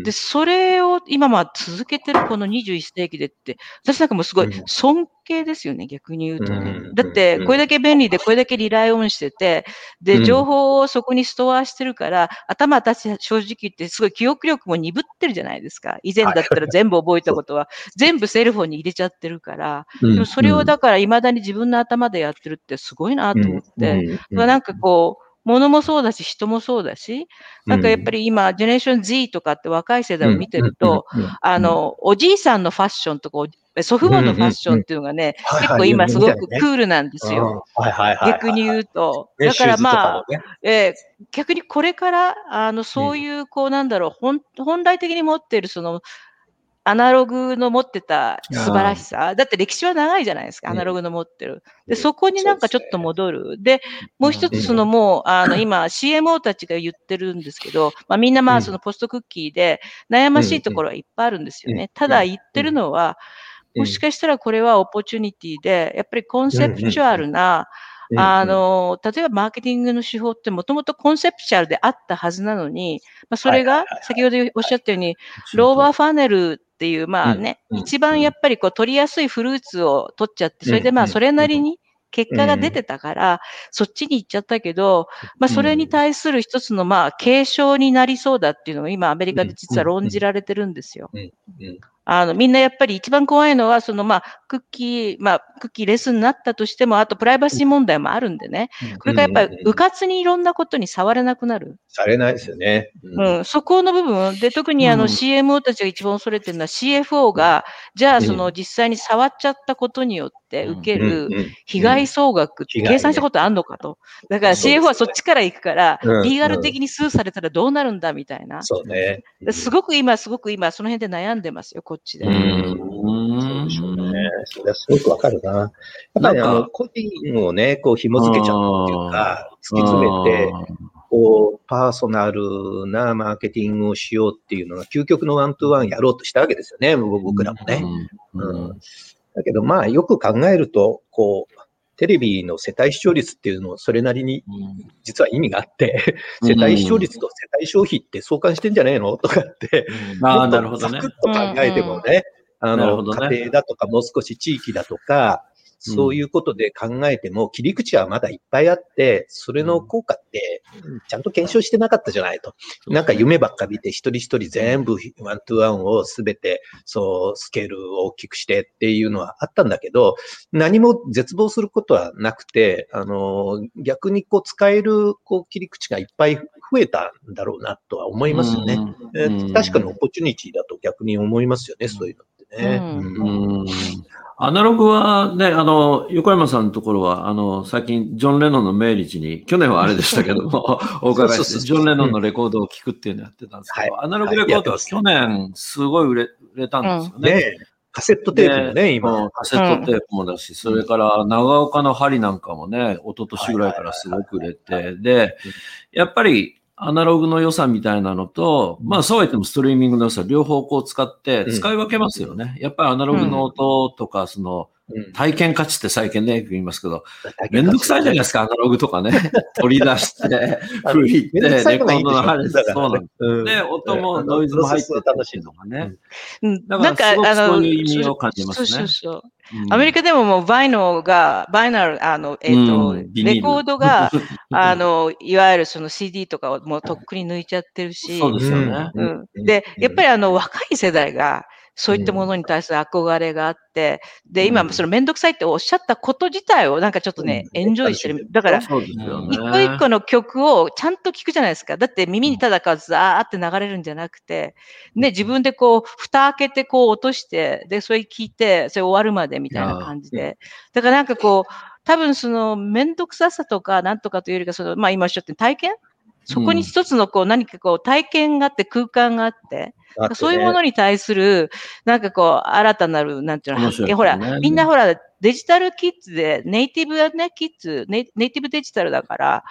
Speaker 2: で、それを今まあ続けてるこの21世紀でって、私なんかもうすごい
Speaker 1: うん。
Speaker 2: 尊敬ですよね、逆に言うとね。
Speaker 1: うん
Speaker 2: だって、これだけ便利で、これだけリライオンしてて、で、
Speaker 1: うん。
Speaker 2: 情報をそこにストアしてるから、頭私正直言ってすごい記憶力も鈍ってるじゃないですか。以前だったら全部覚えたことは、全部セルフォンに入れちゃってるから、
Speaker 1: うん
Speaker 2: でもそれをだから未だに自分の頭でやってるってすごいなと思って、
Speaker 1: うん
Speaker 2: まあなんかこう、物もそうだし、人もそうだし、なん。かやっぱり今、ジェネレーション Z とかって若い世代を見てると、、あ、の、おじいさんのファッションとか、祖父母のファッションっていうのがね、結構今すごくクールなんですよ。逆に言うと。
Speaker 1: ね
Speaker 2: だからまあ、、えー逆にこれから、あの、そういう、こう、なんだろう、本本来的に持っている、その、アナログの持ってた素晴らしさ。だって歴史は長いじゃないですか、
Speaker 1: うん
Speaker 2: アナログの持ってる。で、そこになんかちょっと戻る。で、もう一つそのもう、あの、今 CMO たちが言ってるんですけど、まあみんなま
Speaker 1: うん。
Speaker 2: あそのポストクッキーで悩ましいところはいっぱいあるんですよ
Speaker 1: うん
Speaker 2: ね。ただ言ってるのは、もしかしたらこれはオポチュニティで、やっぱりコンセプチュアルな、
Speaker 1: うん
Speaker 2: あの、例えばマーケティングの手法ってもともとコンセプチュアルであったはずなのに、まあ、それが先ほどおっしゃったように、ローバーファネルっていう、まあね、一番やっぱりこう取りやすいフルーツを取っちゃって、それでま
Speaker 1: うん
Speaker 2: あそれなりに結果が出てたから、そっちに行っちゃったけど、まあそれに対する一つのまあ継承になりそうだっていうのが今アメリカで実は論じられてるんですよ。
Speaker 1: うん
Speaker 2: あの、みんなやっぱり一番怖いのは、そのまあ、クッキー、まあ、クッキーレスになったとしても、あとプライバシー問題もあるんでね。これがやっぱり、
Speaker 1: う
Speaker 2: かつにいろんなことに触れなくなる。
Speaker 1: されないですよね。
Speaker 2: うん、そこの部分。で、特にあの
Speaker 3: うん。
Speaker 2: CMO たちが一番恐れてるのは CFO が、じゃあその実際に触っちゃったことによって受ける被害総額って計算したことあんのかと。だから CFO はそっちから行くから、
Speaker 1: うん。
Speaker 2: リーガル的にスーされたらどうなるんだみたいな。
Speaker 1: そうね。
Speaker 2: すごく今、すごく今、その辺で悩んでますよ、こっちで。
Speaker 3: うん
Speaker 1: そうでしょうね。それはすごくわかるな。やっぱりあの、個人をね、こう紐付けちゃうっていうか、突き詰めて、こう、パーソナルなマーケティングをしようっていうのが、究極のワントゥワンやろうとしたわけですよね、僕らもね。
Speaker 3: うん
Speaker 1: うんだけど、まあ、よく考えると、こう、テレビの世帯視聴率っていうのをそれなりに実は意味があって、世帯視聴率と世帯消費って相関してんじゃねえの？とかって、
Speaker 3: ああ、なるほどね。
Speaker 1: ざくっ。と考えてもね、あの、家庭だとかもう少し地域だとか、そういうことで考えても、切り口はまだいっぱいあって、それの効果って、ちゃんと検証してなかったじゃないと。なんか夢ばっか見て、一人一人全部ワントゥワンをすべて、そう、スケールを大きくしてっていうのはあったんだけど、何も絶望することはなくて、あの、逆にこう使える、こう、切り口がいっぱい増えたんだろうなとは思いますよね。確かにオポチュニティだと逆に思いますよね、そういうのね。
Speaker 3: アナログはね、あの、横山さんのところは、あの、最近、ジョン・レノンの命日に、去年はあれでしたけども、お伺いして、ジョン・レノンのレコードを聴くっていうのをやってたんですけど、
Speaker 1: はい。
Speaker 3: アナログレコードは去年、す。ごい売れ売れたんですよね。
Speaker 1: カセットテープもね、
Speaker 3: で
Speaker 1: 今。
Speaker 3: うん。カセットテープもだし、それから長岡の針なんかもね、一昨年ぐらいからすごく売れて、で、やっぱりアナログの良さみたいなのと、まあそうは言ってもストリーミングの良さ、両方こう使って
Speaker 1: うん。
Speaker 3: 使い分けますよね。やっぱりアナログの音とか、その
Speaker 1: うん。
Speaker 3: 体験価値って最近ね、言いますけど、めんどくさいじゃないですか、アナログとかね。取り出して、吹いて、レコードの針、
Speaker 1: だから
Speaker 3: そうなんです。
Speaker 1: うん。
Speaker 3: で、音もノイズも入ってて
Speaker 1: 楽しい
Speaker 3: のがね。
Speaker 2: なんか
Speaker 3: そういう意味を感じますね。
Speaker 2: そうそうそう。
Speaker 3: うん。
Speaker 2: アメリカでももうバイノが、バイナル、あの、えっ、
Speaker 3: ール。
Speaker 2: レコードが、あの、いわゆるその CD とかをもうとっくに抜いちゃってるし、
Speaker 3: そうですよね。
Speaker 2: うん。
Speaker 1: うん。
Speaker 2: で、やっぱりあの、若い世代が、そういったものに対する憧れがあって、で、今、
Speaker 3: うん
Speaker 2: そのめんどくさいっておっしゃったこと自体をなんかちょっとね、
Speaker 1: うん
Speaker 2: エンジョイしてる。だから。一個一個の曲をちゃんと聞くじゃないですか。だって耳にただかザーって流れるんじゃなくて、ね、自分でこう、蓋開けてこう落として、で、それ聞いて、それ終わるまでみたいな感じで。だからなんかこう、多分その、めんどくささとかなんとかというよりか、その、まあ今おっしゃって体験そこに一つのこう、何かこう、体験があって空間があって、
Speaker 1: あってね。
Speaker 2: そういうものに対する、なんかこう、新たなる、なんていうの、発見ほら、みんなほら、デジタルキッズで、ネイティブはね、キッズネイ、ネイティブデジタルだから、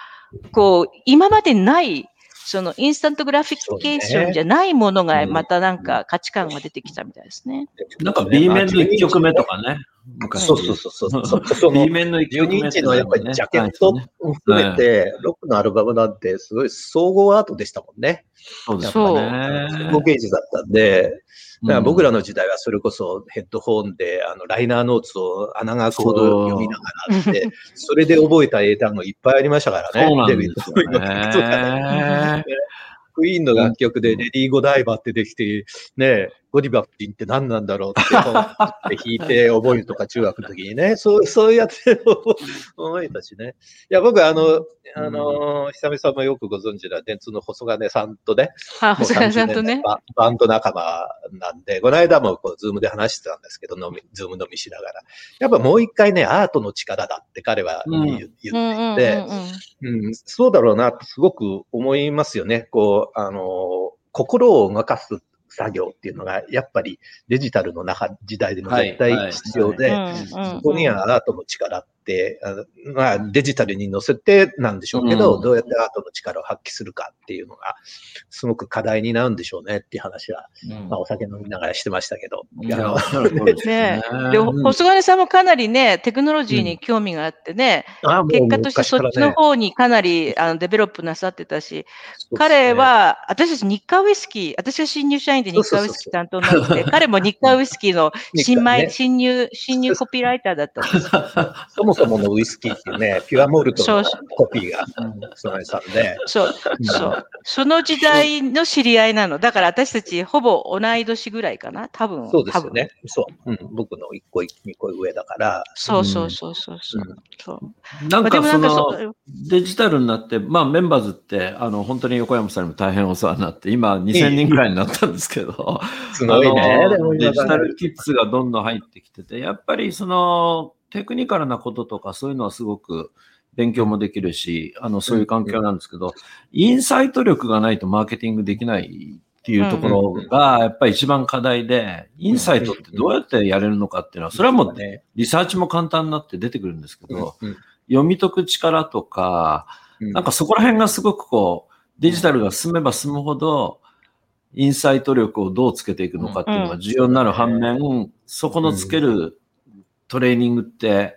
Speaker 2: こう、今までない、そのインスタントグラフィッケーションじゃないものが、
Speaker 3: うん。
Speaker 2: またなんか価値観が出てきたみたいですね。
Speaker 3: なんか B 面の1曲目とかね。昔
Speaker 1: そうそうそうそう。そ
Speaker 3: B 面の1曲
Speaker 1: 12
Speaker 3: 目
Speaker 1: インチのやっぱりジャケットを含めて、ロックのアルバムなんてすごい総合アートでしたもんね。
Speaker 3: そうですね。
Speaker 1: 総合芸術だったんで、だから僕
Speaker 3: ら
Speaker 1: らの時代はそれこそヘッドホンで、あの、ライナーノーツを穴が開くほど読みながらって、それで覚えた英単語いっぱいありましたからね。
Speaker 3: そうなんですよ。
Speaker 1: ね。クイーンの楽曲でレディー・ゴダイバーってできて、ね、ゴディバッピンって何なんだろうって弾いて覚えるとか中学の時にね、そうそうやって思えたしね。いや、僕あの、あの、久々もよくご存知な電通の細金さんとね、
Speaker 2: 細川さん
Speaker 1: 30
Speaker 2: とね
Speaker 1: 年。ババンド仲間なんで、この間もこう、ズームで話してたんですけど、飲み、ズーム飲みしながら。やっぱもう一回ね、アートの力だって彼は言,、
Speaker 3: うん
Speaker 1: 言っていて、そうだろうなってすごく思いますよね。こう、あの、心を動かす作業っていうのが、やっぱりデジタルの中、時代でも絶対必要で、そこにはアートの力っあのまあ、デジタルに載せてなんでしょうけど、
Speaker 3: うん。
Speaker 1: どうやってアートの力を発揮するかっていうのが、すごく課題になるんでしょうねっていう話は、まあ、お酒飲みながらしてましたけど。
Speaker 3: いや、ね。
Speaker 2: ね。で、細金さんもかなりね、テクノロジーに興味があってね、
Speaker 1: う
Speaker 2: 結果としてそっちの方にかなりあのデベロップなさってたし、彼、は、私たち日課ウイスキー、私が新入社員で日課ウイスキー担当になって、彼も日課ウイスキーの新米、
Speaker 1: ね。
Speaker 2: 新入、新入コピーライターだったんです。
Speaker 1: そもそものウイスキーっていうね、ピュアモルトのコピーが、そのさんで。
Speaker 2: そう、そう。その時代の知り合いなの。だから私たちほぼ同い年ぐらいかな多分。
Speaker 1: そうです
Speaker 2: 多分。
Speaker 1: よね。そう。うん、僕の1個、2個上だから。
Speaker 2: そうそうそうそうそう。そう
Speaker 3: なんかそ
Speaker 2: でもなんか
Speaker 3: の
Speaker 2: そ、
Speaker 3: デジタルになって、まあメンバーズって、あの、本当に横山さんにも大変お世話になって、今2000人ぐらいになったんですけど、
Speaker 1: すごいね。
Speaker 3: デジタルキッズがどんどん入ってきてて、やっぱりその、テクニカルなこととかそういうのはすごく勉強もできるし、あの、そういう環境なんですけど、インサイト力がないとマーケティングできないっていうところが、やっぱり一番課題で、インサイトってどうやってやれるのかっていうのは、それはもう
Speaker 1: ね、
Speaker 3: リサーチも簡単になって出てくるんですけど、
Speaker 1: うん
Speaker 3: 読み解く力とか、
Speaker 1: うん。
Speaker 3: なんかそこら辺がすごくこう、デジタルが進めば進むほど、インサイト力をどうつけていくのかっていうのが重要になる反面、そこのつけるトレーニングって、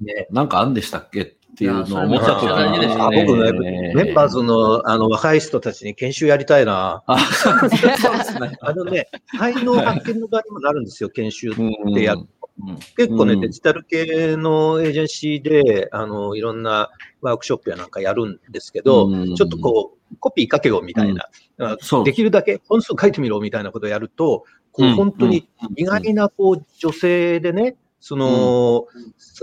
Speaker 1: ね。
Speaker 3: なんかあんでしたっけ？っていうのを思った時
Speaker 4: いやそれめちゃくちゃ大事です
Speaker 3: に、
Speaker 1: あ僕ね、
Speaker 3: ね
Speaker 1: メンバーズのあの若い人たちに研修やりたいな。
Speaker 3: あ、そうですね。
Speaker 1: あのね、才能発見の場にもなるんですよ、研修ってやっ
Speaker 3: うん
Speaker 1: 結構ね、
Speaker 3: うん。
Speaker 1: デジタル系のエージェンシーで、あの、いろんなワークショップやなんかやるんですけど、
Speaker 3: うん
Speaker 1: ちょっとこう、コピー書けよみたいな、
Speaker 3: う
Speaker 1: できるだけ本数書いてみろみたいなことをやると、こう
Speaker 3: うん。
Speaker 1: 本当に意外なこう女性でね、その、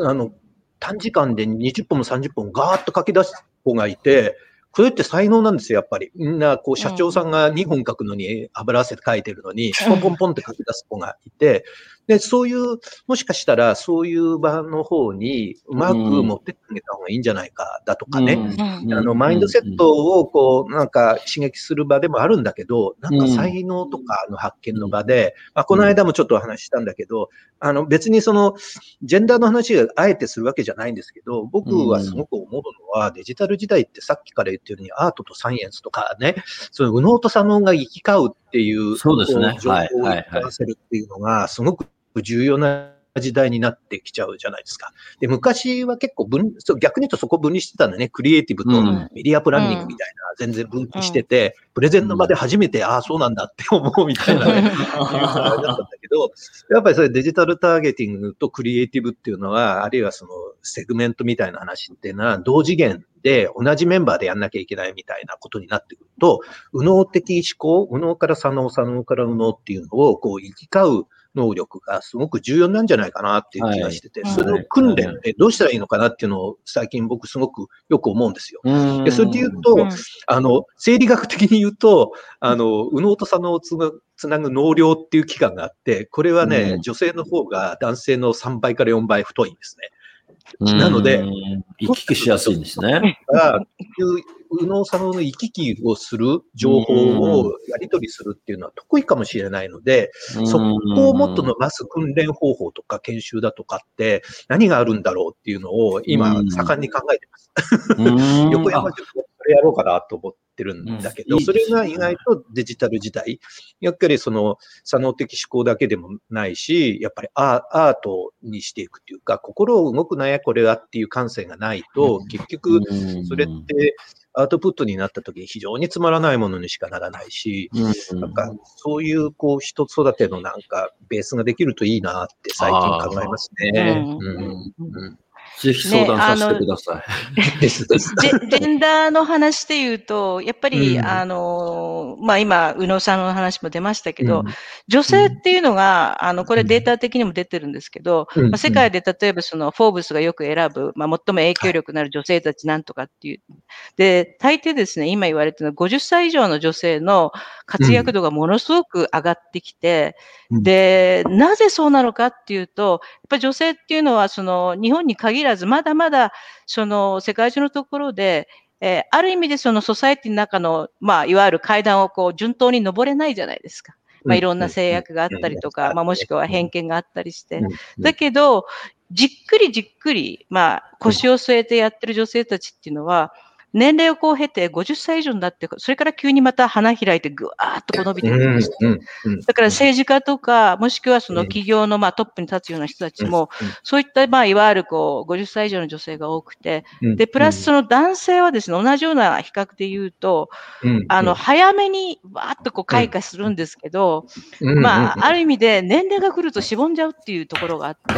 Speaker 1: あの、短時間で20本も30本ガーッと書き出す子がいて、これって才能なんですよ、やっぱり。みんな、こう、社長さんが2本書くのに油汗書いてるのに、ポンポンポンって書き出す子がいて、で、そういう、もしかしたら、そういう場の方にうまく持ってってあげた方がいいんじゃないか、だとかね。
Speaker 2: うん。
Speaker 1: あの、マインドセットを、こう、なんか刺激する場でもあるんだけど、なんか才能とかの発見の場で、まあ、この間もちょっとお話ししたんだけど、あの、別にその、ジェンダーの話があえてするわけじゃないんですけど、僕はすごく思うのは、デジタル時代ってさっきから言ってるように、アートとサイエンスとかね、その右脳と左脳が行き交うっていう、
Speaker 3: そうですね。
Speaker 1: こ情報を合わせるっていうのが、すごく重要な時代になってきちゃうじゃないですか。で、昔は結構分、そう逆に言うとそこ分離してたんだね。クリエイティブと
Speaker 3: うん
Speaker 1: メディアプランニングみたいな、全然分岐してて、プレゼンの場で初めて、ああ、そうなんだって思うみたいなね、いうだったんだけど、やっぱりそれデジタルターゲティングとクリエイティブっていうのは、あるいはそのセグメントみたいな話っていうのは、同次元で同じメンバーでやんなきゃいけないみたいなことになってくると、右脳的思考、右脳から左脳、左脳から右脳っていうのを、こう、行き交う能力がすごく重要なんじゃないかなっていう気がしてて、
Speaker 2: はい。
Speaker 1: それの訓練ってどうしたらいいのかなっていうのを最近僕すごくよく思うんですよ。
Speaker 3: うん。
Speaker 1: でそれで言うと、
Speaker 2: うん。
Speaker 1: あの、生理学的に言うと、あの、右脳と左脳をつなつなぐ脳量っていう器官があって、これはね、
Speaker 3: うん。
Speaker 1: 女性の方が男性の3倍から4倍太いんですね。なので
Speaker 3: うん。行き来しやすいんですね。
Speaker 1: 右脳左脳の行き来をする情報をやり取りするっていうのは得意かもしれないので、そこをもっと伸ばす訓練方法とか研修だとかって何があるんだろうっていうのを今
Speaker 3: うん。
Speaker 1: 盛んに考えてます。
Speaker 3: うん。
Speaker 1: 横山塾れやろうかなと思ってるんだけど、
Speaker 3: うん
Speaker 1: それが意外とデジタル時代、やっぱりその、左脳的思考だけでもないし、やっぱりアアートにしていくっていうか、心を動くなやこれはっていう感性がないと、結局、それってアウトプットになった時に非常につまらないものにしかならないし、
Speaker 3: うん。
Speaker 1: なんか、そういう、こう、人育てのなんか、ベースができるといいなって最近考えますね。
Speaker 2: うん
Speaker 3: ぜひ相談させてください。
Speaker 1: ですです。
Speaker 2: ジェンダーの話で言うと、やっぱり、
Speaker 1: うん
Speaker 2: あの、まあ、今、宇野さんの話も出ましたけど、
Speaker 1: うん
Speaker 2: 女性っていうのが、あの、これデータ的にも出てるんですけど、
Speaker 1: うん
Speaker 2: まあ、世界で例えばその、フォーブスがよく選ぶ、まあ、最も影響力のある女性たちなんとかっていう。で、大抵ですね、今言われてるのは50歳以上の女性の活躍度がものすごく上がってきて、
Speaker 1: うん
Speaker 2: で、なぜそうなのかっていうと、やっぱり女性っていうのは、その、日本に限らず、まだまだ、その、世界中のところで、えーある意味でそのソサエティの中の、まあ、いわゆる階段をこう、順当に登れないじゃないですか。まあ、いろんな制約があったりとか、まあ、もしくは偏見があったりして。だけど、じっくりじっくり、まあ、腰を据えてやってる女性たちっていうのは、年齢をこう経て50歳以上になって、それから急にまた花開いてぐわーっとこう伸びてくるんです。だから政治家とか、もしくはその企業のまあトップに立つような人たちも、そういったまあいわゆるこう50歳以上の女性が多くて、で、プラスその男性はですね、同じような比較で言うと、あの、早めにわーっとこう開花するんですけど、まあ、ある意味で年齢が来るとしぼんじゃうっていうところがあって、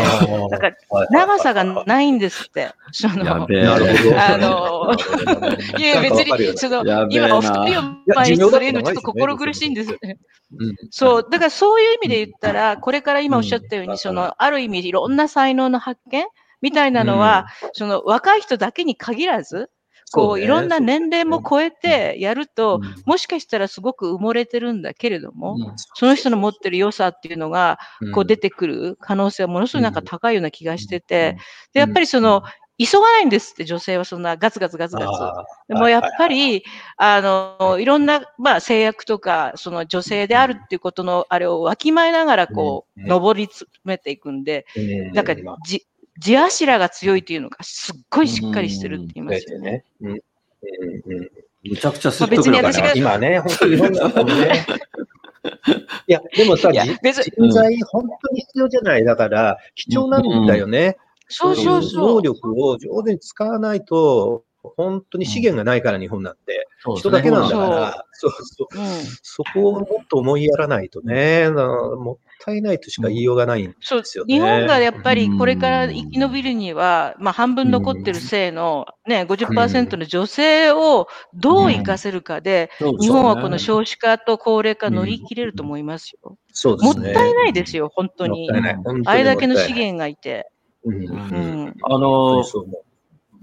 Speaker 2: だから長さがないんですって。その、あの、いや、別に、その、今、お二人を前にされるのちょっと心苦しいんです。そう、だからそういう意味で言ったら、これから今おっしゃったように、その、ある意味いろんな才能の発見みたいなのは、その若い人だけに限らず、こう、いろんな年齢も超えてやると、もしかしたらすごく埋もれてるんだけれども、その人の持ってる良さっていうのが、こう出てくる可能性はものすごいなんか高いような気がしてて、で、やっぱりその、急がないんですって、女性はそんなガツガツガツガツ。でもやっぱり、あの、いろんな、まあ、制約とか、その女性であるっていうことの、あれをわきまえながら、こう、登り詰めていくんで、なんか、じ、地柱が強いっていうのがすっごいしっかりしてるって言いますよね。む
Speaker 3: ちゃくちゃ
Speaker 1: 説得力が今ね、本当にいろんなね。いや、でもさ、人材本当に必要じゃない。だから、貴重なんだよね。
Speaker 2: そうそうそ
Speaker 1: う。能力を上手に使わないと、本当に資源がないから、日本なんて。人だけなんだから、そうそう、うん、そこをもっと思いやらないとね、もったいないとしか言いようがないんですよね。
Speaker 2: 日本がやっぱりこれから生き延びるには、まあ半分残ってる性のね、50%の女性をどう活かせるかで、日本はこの少子化と高齢化乗り切れると思いますよ。
Speaker 1: そう
Speaker 2: ですね。もったいないですよ、本当に。あれだけの資源がいて。
Speaker 3: うん、あの、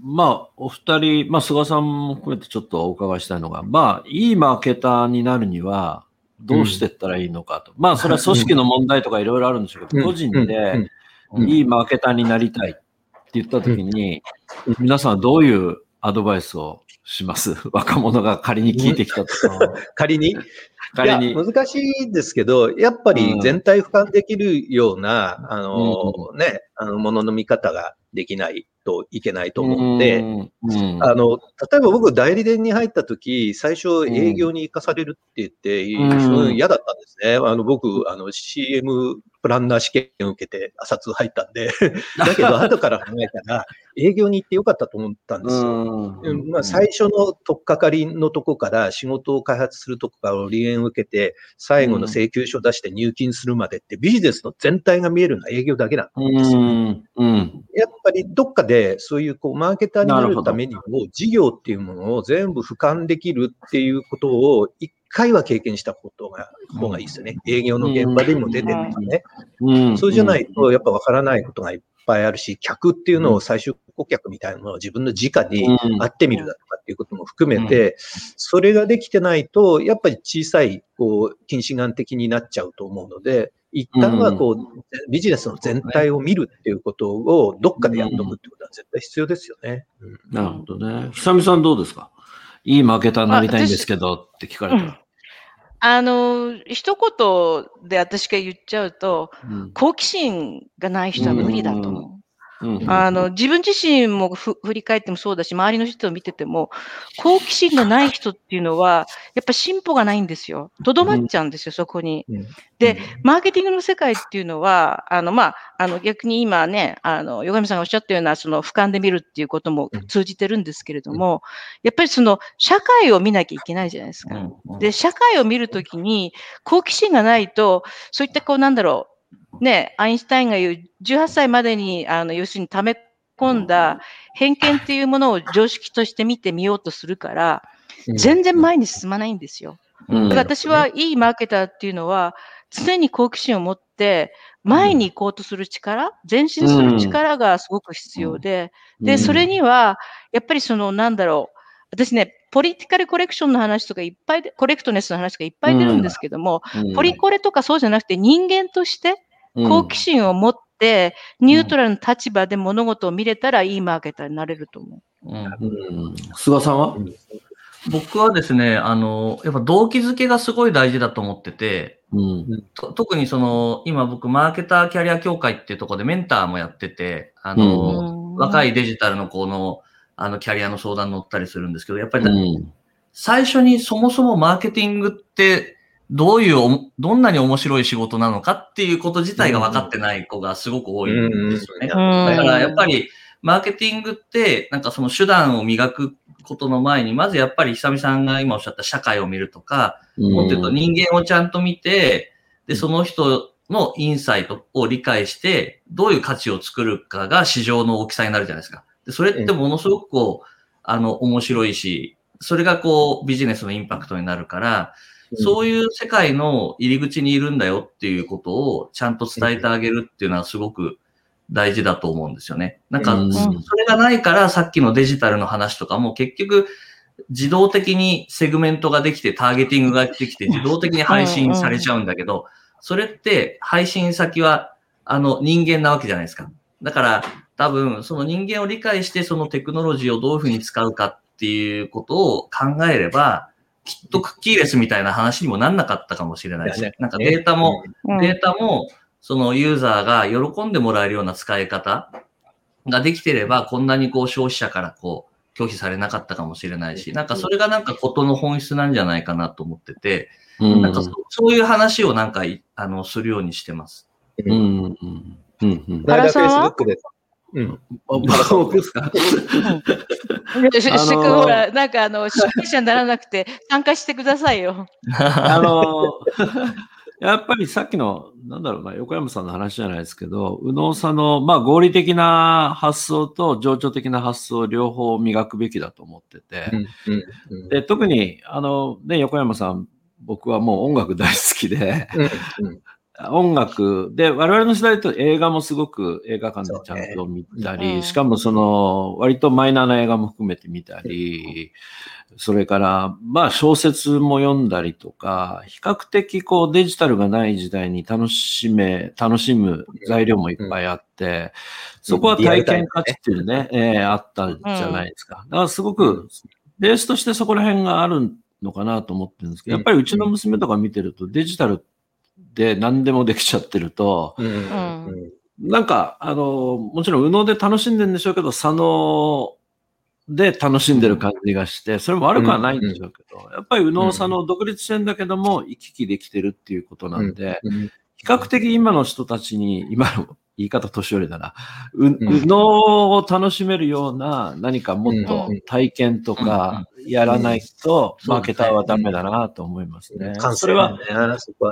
Speaker 3: まあ、お二人、まあ、菅さんも含めてちょっとお伺いしたいのが、まあ、いいマーケターになるには、どうしていったらいいのかと。うん、まあ、それは組織の問題とかいろいろあるんでしょうけど、個人でいいマーケターになりたいって言ったときに、皆さんどういうアドバイスをします。若者が仮に聞いてきたと。か。
Speaker 1: 仮に？仮に。難しいですけど、やっぱり全体俯瞰できるような、うん、あの、ね、あの、ものの見方ができないといけないと思って、あの、例えば僕代理店に入った時、最初営業に行かされるって言って、嫌だったんですね。あの、僕、あの、CM プランナー試験を受けて朝通入ったんで だけど後から考えたら、営業に行ってよかったと思ったんですよ。まあ、最初の取っかかりのとこから仕事を開発するとこから利援を受けて、最後の請求書出して入金するまでってビジネスの全体が見えるのは営業だけなんですよ。やっぱりどっかでそういうこうマーケターになるためにも事業っていうものを全部俯瞰できるっていうことを一回は経験したことが、方がいいですよね。営業の現場でも出てるんでね。そうじゃないと、やっぱわからないことがいっぱいあるし、客っていうのを最終顧客みたいなのを自分の直に会ってみるだとかっていうことも含めて、それができてないと、やっぱり小さい、こう、近視眼的になっちゃうと思うので、一旦はこう、ビジネスの全体を見るっていうことをどっかでやっとくってことは絶対必要ですよね。
Speaker 3: なるほどね。久美さんどうですか？いいマーケターになりたいんですけどって聞かれたら。
Speaker 2: あの、一言で私が言っちゃうと、うん、好奇心がない人は無理だと思う。あの、自分自身も振り返ってもそうだし、周りの人を見てても、好奇心のない人っていうのは、やっぱ進歩がないんですよ。とどまっちゃうんですよ、そこに。で、マーケティングの世界っていうのは、あの、まあ、あの、逆に今ね、あの、ヨガミさんがおっしゃったような、その、俯瞰で見るっていうことも通じてるんですけれども、やっぱりその、社会を見なきゃいけないじゃないですか。で、社会を見るときに、好奇心がないと、そういったこう、なんだろう、ね、アインシュタインが言う18歳までに、あの、要するに溜め込んだ偏見っていうものを常識として見てみようとするから、全然前に進まないんですよ。だから私はいいマーケターっていうのは、常に好奇心を持って、前に行こうとする力、前進する力がすごく必要で、で、それには、やっぱりその、なんだろう、私ね、ポリティカルコレクションの話とかいっぱいコレクトネスの話とかいっぱい出るんですけども、ポリコレとかそうじゃなくて人間として、好奇心を持って、ニュートラルな立場で物事を見れたらいいマーケターになれると思う。うん、
Speaker 3: 菅さんは？
Speaker 4: 僕はですね、あの、やっぱ動機づけがすごい大事だと思ってて、
Speaker 3: うん。
Speaker 4: と特にその、今僕、マーケターキャリア協会っていうところでメンターもやってて、あの、若いデジタルの子の、あの、キャリアの相談乗ったりするんですけど、やっぱり、
Speaker 3: うん。
Speaker 4: 最初にそもそもマーケティングって、どういうおも、どんなに面白い仕事なのかっていうこと自体が分かってない子がすごく多いんですよね。
Speaker 1: うん
Speaker 4: だからやっぱり、マーケティングって、なんかその手段を磨くことの前に、まずやっぱり久美さんが今おっしゃった社会を見るとか、もっと言うと人間をちゃんと見て、で、その人のインサイトを理解して、どういう価値を作るかが市場の大きさになるじゃないですか。で、それってものすごくこう、あの、面白いし、それがこう、ビジネスのインパクトになるから、そういう世界の入り口にいるんだよっていうことをちゃんと伝えてあげるっていうのはすごく大事だと思うんですよね。なんか、
Speaker 3: うん
Speaker 4: それがないからさっきのデジタルの話とかも結局自動的にセグメントができてターゲティングができて自動的に配信されちゃうんだけど、それって配信先はあの人間なわけじゃないですか。だから多分その人間を理解してそのテクノロジーをどういうふうに使うかっていうことを考えれば、きっとクッキーレスみたいな話にもなんなかったかもしれないし、なんかデータも、
Speaker 2: うん
Speaker 4: データも、そのユーザーが喜んでもらえるような使い方ができてれば、こんなにこう消費者からこう拒否されなかったかもしれないし、なんかそれがなんかことの本質なんじゃないかなと思ってて、
Speaker 3: うん。
Speaker 4: なんかそそういう話をなんかいあのするようにしてます。
Speaker 3: うん。うん。うん。うん。僕ですか？
Speaker 2: ほら、なんかあの、出品者にならなくて参加してくださいよ。
Speaker 3: あの、やっぱりさっきの、なんだろうな、横山さんの話じゃないですけど、右脳さんの、まあ合理的な発想と情緒的な発想両方磨くべきだと思ってて、
Speaker 1: うんうん。
Speaker 3: で、特に、あの、ね、横山さん、僕はもう音楽大好きで、
Speaker 1: うんうん
Speaker 3: 音楽。で、我々の時代と映画もすごく映画館でちゃんと見たり、
Speaker 2: ねうん
Speaker 3: しかもその、割とマイナーな映画も含めて見たり、それから、まあ小説も読んだりとか、比較的こうデジタルがない時代に楽しめ、楽しむ材料もいっぱいあって、そこは体験価値っていうね、えーあったじゃないですか。だからすごく、ベースとしてそこら辺があるのかなと思ってるんですけど、やっぱりうちの娘とか見てるとデジタルで何でもできちゃってると、
Speaker 1: うん。うん
Speaker 3: なんか、あの、もちろん、右脳で楽しんでるんでしょうけど、左脳で楽しんでる感じがして、それも悪くはないんでしょうけど、やっぱり右脳左脳独立してんだけども、行き来できてるっていうことなんで、
Speaker 1: うん。
Speaker 3: 比較的今の人たちに、今の言い方年寄りだな、う右脳を楽しめるような何かもっと体験とかやらないと、
Speaker 4: う。ん
Speaker 3: マーケターはダメだなと思いますね。
Speaker 1: 感
Speaker 3: それは、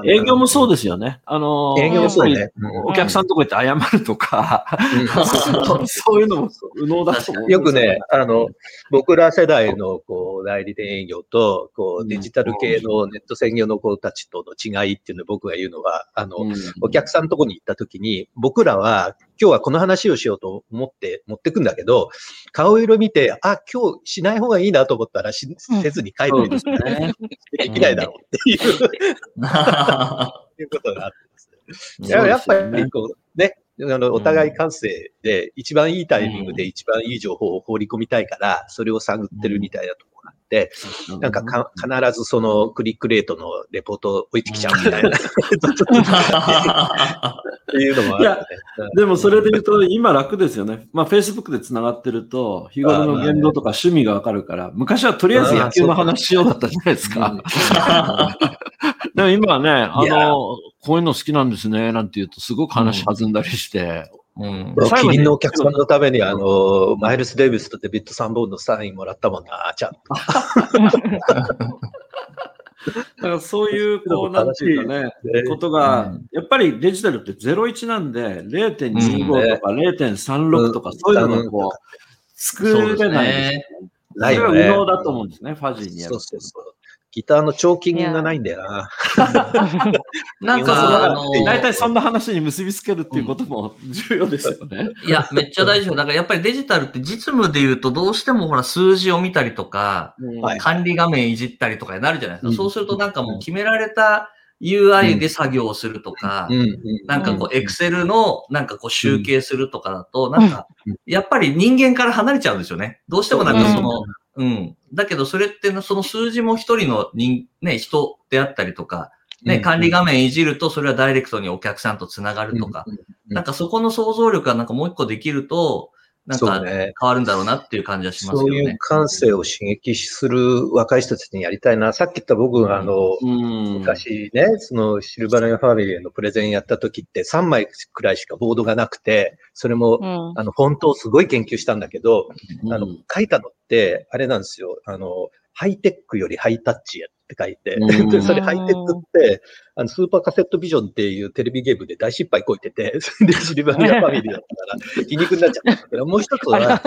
Speaker 3: 営業もそうですよね。あの、
Speaker 1: 営業もそうね。
Speaker 3: お客さんのとこ行って謝るとか、そういうのも右脳だと思う。
Speaker 1: よくね、あの、僕ら世代のこう代理店営業とこうデジタル系のネット専業の子たちとの違いっていうのを僕が言うのは、あの、
Speaker 3: うん、
Speaker 1: お客さんのとこに行った時に、僕らは今日はこの話をしようと思って持ってくんだけど、顔色見て、あ、今日しない方がいいなと思ったらしせずに帰るんです
Speaker 3: ね。
Speaker 1: ね。できないだろうっていう いうことがあってですね。いややっぱりこう、ね、あの、お互い感性で一番いいタイミングで一番いい情報を放り込みたいから、それを探ってるみたいなとがあって、なんかか必ずそのクリックレートのレポートを置いてきちゃうみたいな、っていうのもあるよね。
Speaker 3: でもそれで言うと、今楽ですよね。まあ、Facebook で繋がってると、日頃の言動とか趣味がわかるから、昔はとりあえず野球の話しようだったじゃないですか。でも今はね、あの、こういうの好きなんですね、なんて言うと、すごく話弾んだりして、
Speaker 4: うん。
Speaker 1: キリンのお客さんのために、あの、マイルス・デイビスとデビッド・サンボーンのサインもらったもんな、ちゃん。と。
Speaker 3: だからそういう、こう、なんていうかね、
Speaker 1: ね。
Speaker 3: ことが、
Speaker 4: うん。
Speaker 3: やっぱりデジタルって01なんで、0.25とか0.36とか、そういうのがこう、作れないんですよね。それは
Speaker 1: ないよね。
Speaker 3: 右脳だと思うんですね、ファジーにやる
Speaker 1: そうそうそう。ギターの彫金がないんだよな。
Speaker 4: なんか、
Speaker 3: から
Speaker 4: あの、
Speaker 3: 大体そんな話に結びつけるっていうことも重要ですよね。
Speaker 4: いや、めっちゃ大事よ。だからやっぱりデジタルって実務で言うとどうしてもほら数字を見たりとか、
Speaker 1: はい。
Speaker 4: 管理画面いじったりとかになるじゃないですか。
Speaker 3: うん。
Speaker 4: そうするとなんかもう決められた UI で作業をするとか、
Speaker 1: うん。うん。
Speaker 4: なんかこう、エクセルのなんかこう集計するとかだと、
Speaker 1: ん。
Speaker 4: なんか、やっぱり人間から離れちゃうんですよね。どうしてもなんかその、うん。だけど、それって、その数字も一人の人、ね、人であったりとか、ね、管理画面いじると、それはダイレクトにお客さんとつながるとか、なんかそこの想像力がなんかもう一個できると、なんか変わるんだろうなっていう感じはしますよね。
Speaker 1: そういう感性を刺激する若い人たちにやりたいな。さっき言った僕、あの、昔ね、そのシルバニアファミリーのプレゼンやった時って3枚くらいしかボードがなくて、それも、あの、フォントをすごい研究したんだけど、あの、書いたのって、あれなんですよ。あの、ハイテックよりハイタッチやって書いて、で、それハイテックって、あの、スーパーカセットビジョンっていうテレビゲームで大失敗こいてて、で、シルバニアファミリーだったから、皮肉になっちゃった。んだけど、もう一つは、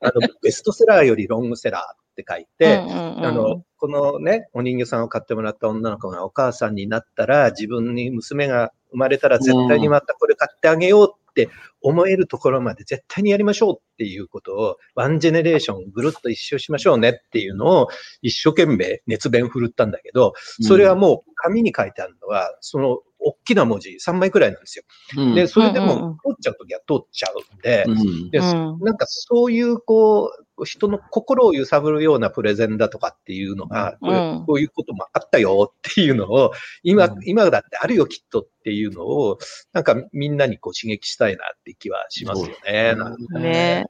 Speaker 1: あの、ベストセラーよりロングセラーって書いて、あの、このね、お人形さんを買ってもらった女の子がお母さんになったら、自分に娘が生まれたら絶対にまたこれ買ってあげようって思えるところまで絶対にやりましょうっていうことを、ワンジェネレーションぐるっと一周しましょうねっていうのを一生懸命熱弁振るったんだけど、それはもう紙に書いてあるのは、その大きな文字3枚くらいなんですよ。で、それでも通っちゃうときは通っちゃうん。で、でなんかそういうこう、人の心を揺さぶるようなプレゼンだとかっていうのが、こうこういうこともあったよっていうのを、今、今だってあるよきっとっていうのを、なんかみんなにこう刺激したいなって気はしますよね。
Speaker 2: ね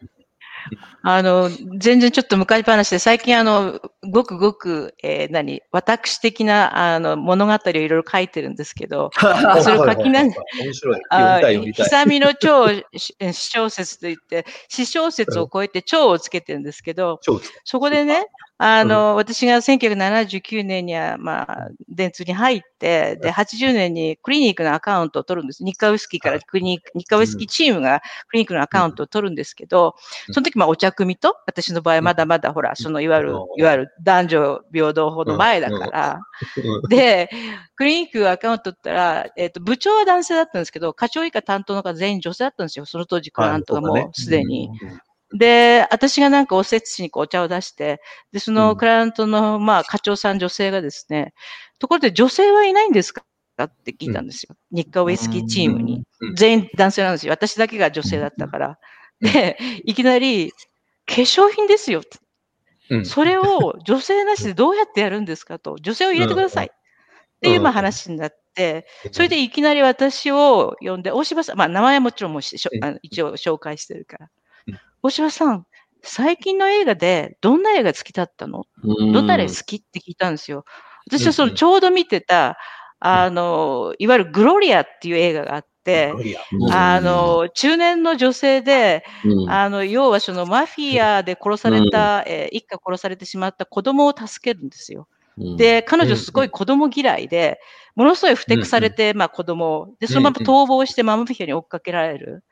Speaker 2: あの、全然ちょっと昔話で、最近あの、ごくごく、えー、何、私的な、あの、物語をいろいろ書いてるんですけど、それを書きながら、
Speaker 1: 面白い。
Speaker 2: あ久見の超私小説といって、私小説を超えて超をつけてるんですけど、そこでね、あの、うん、私が1979年には、まあ、電通に入って、で、80年にクリニックのアカウントを取るんです。日課ウイスキーからクリニック、日課ウイスキーチームがクリニックのアカウントを取るんですけど、その時、まあ、お茶組と、私の場合、まだまだ、ほら、その、いわゆる、いわゆる男女平等法の前だから、で、クリニックアカウント取ったら、えっ、ー、と、部長は男性だったんですけど、課長以下担当の方全員女性だったんですよ。その当時、クラントがもうすでに。で、私がなんかおせちにこうお茶を出して、で、そのクライアントの、まあ、課長さん女性がですね、ところで女性はいないんですかって聞いたんですよ。日課ウイスキーチームに。全員男性なんですよ。私だけが女性だったから。で、いきなり、化粧品ですよ。それを女性なしでどうやってやるんですかと。女性を入れてください。っていうまあ話になって、それでいきなり私を呼んで、大柴さん、まあ名前はもちろんもう一応紹介してるから。大柴さん、最近の映画でどんな映画好きだったの？どんな映画好きって聞いたんですよ。私はそのちょうど見てた、あの、いわゆるグロリアっていう映画があって、あの、中年の女性で、あの、要はそのマフィアで殺された、え一家殺されてしまった子供を助けるんですよ。で、彼女すごい子供嫌いで、ものすごい不適されて、まあ子供で、そのまま逃亡してママフィアに追っかけられる。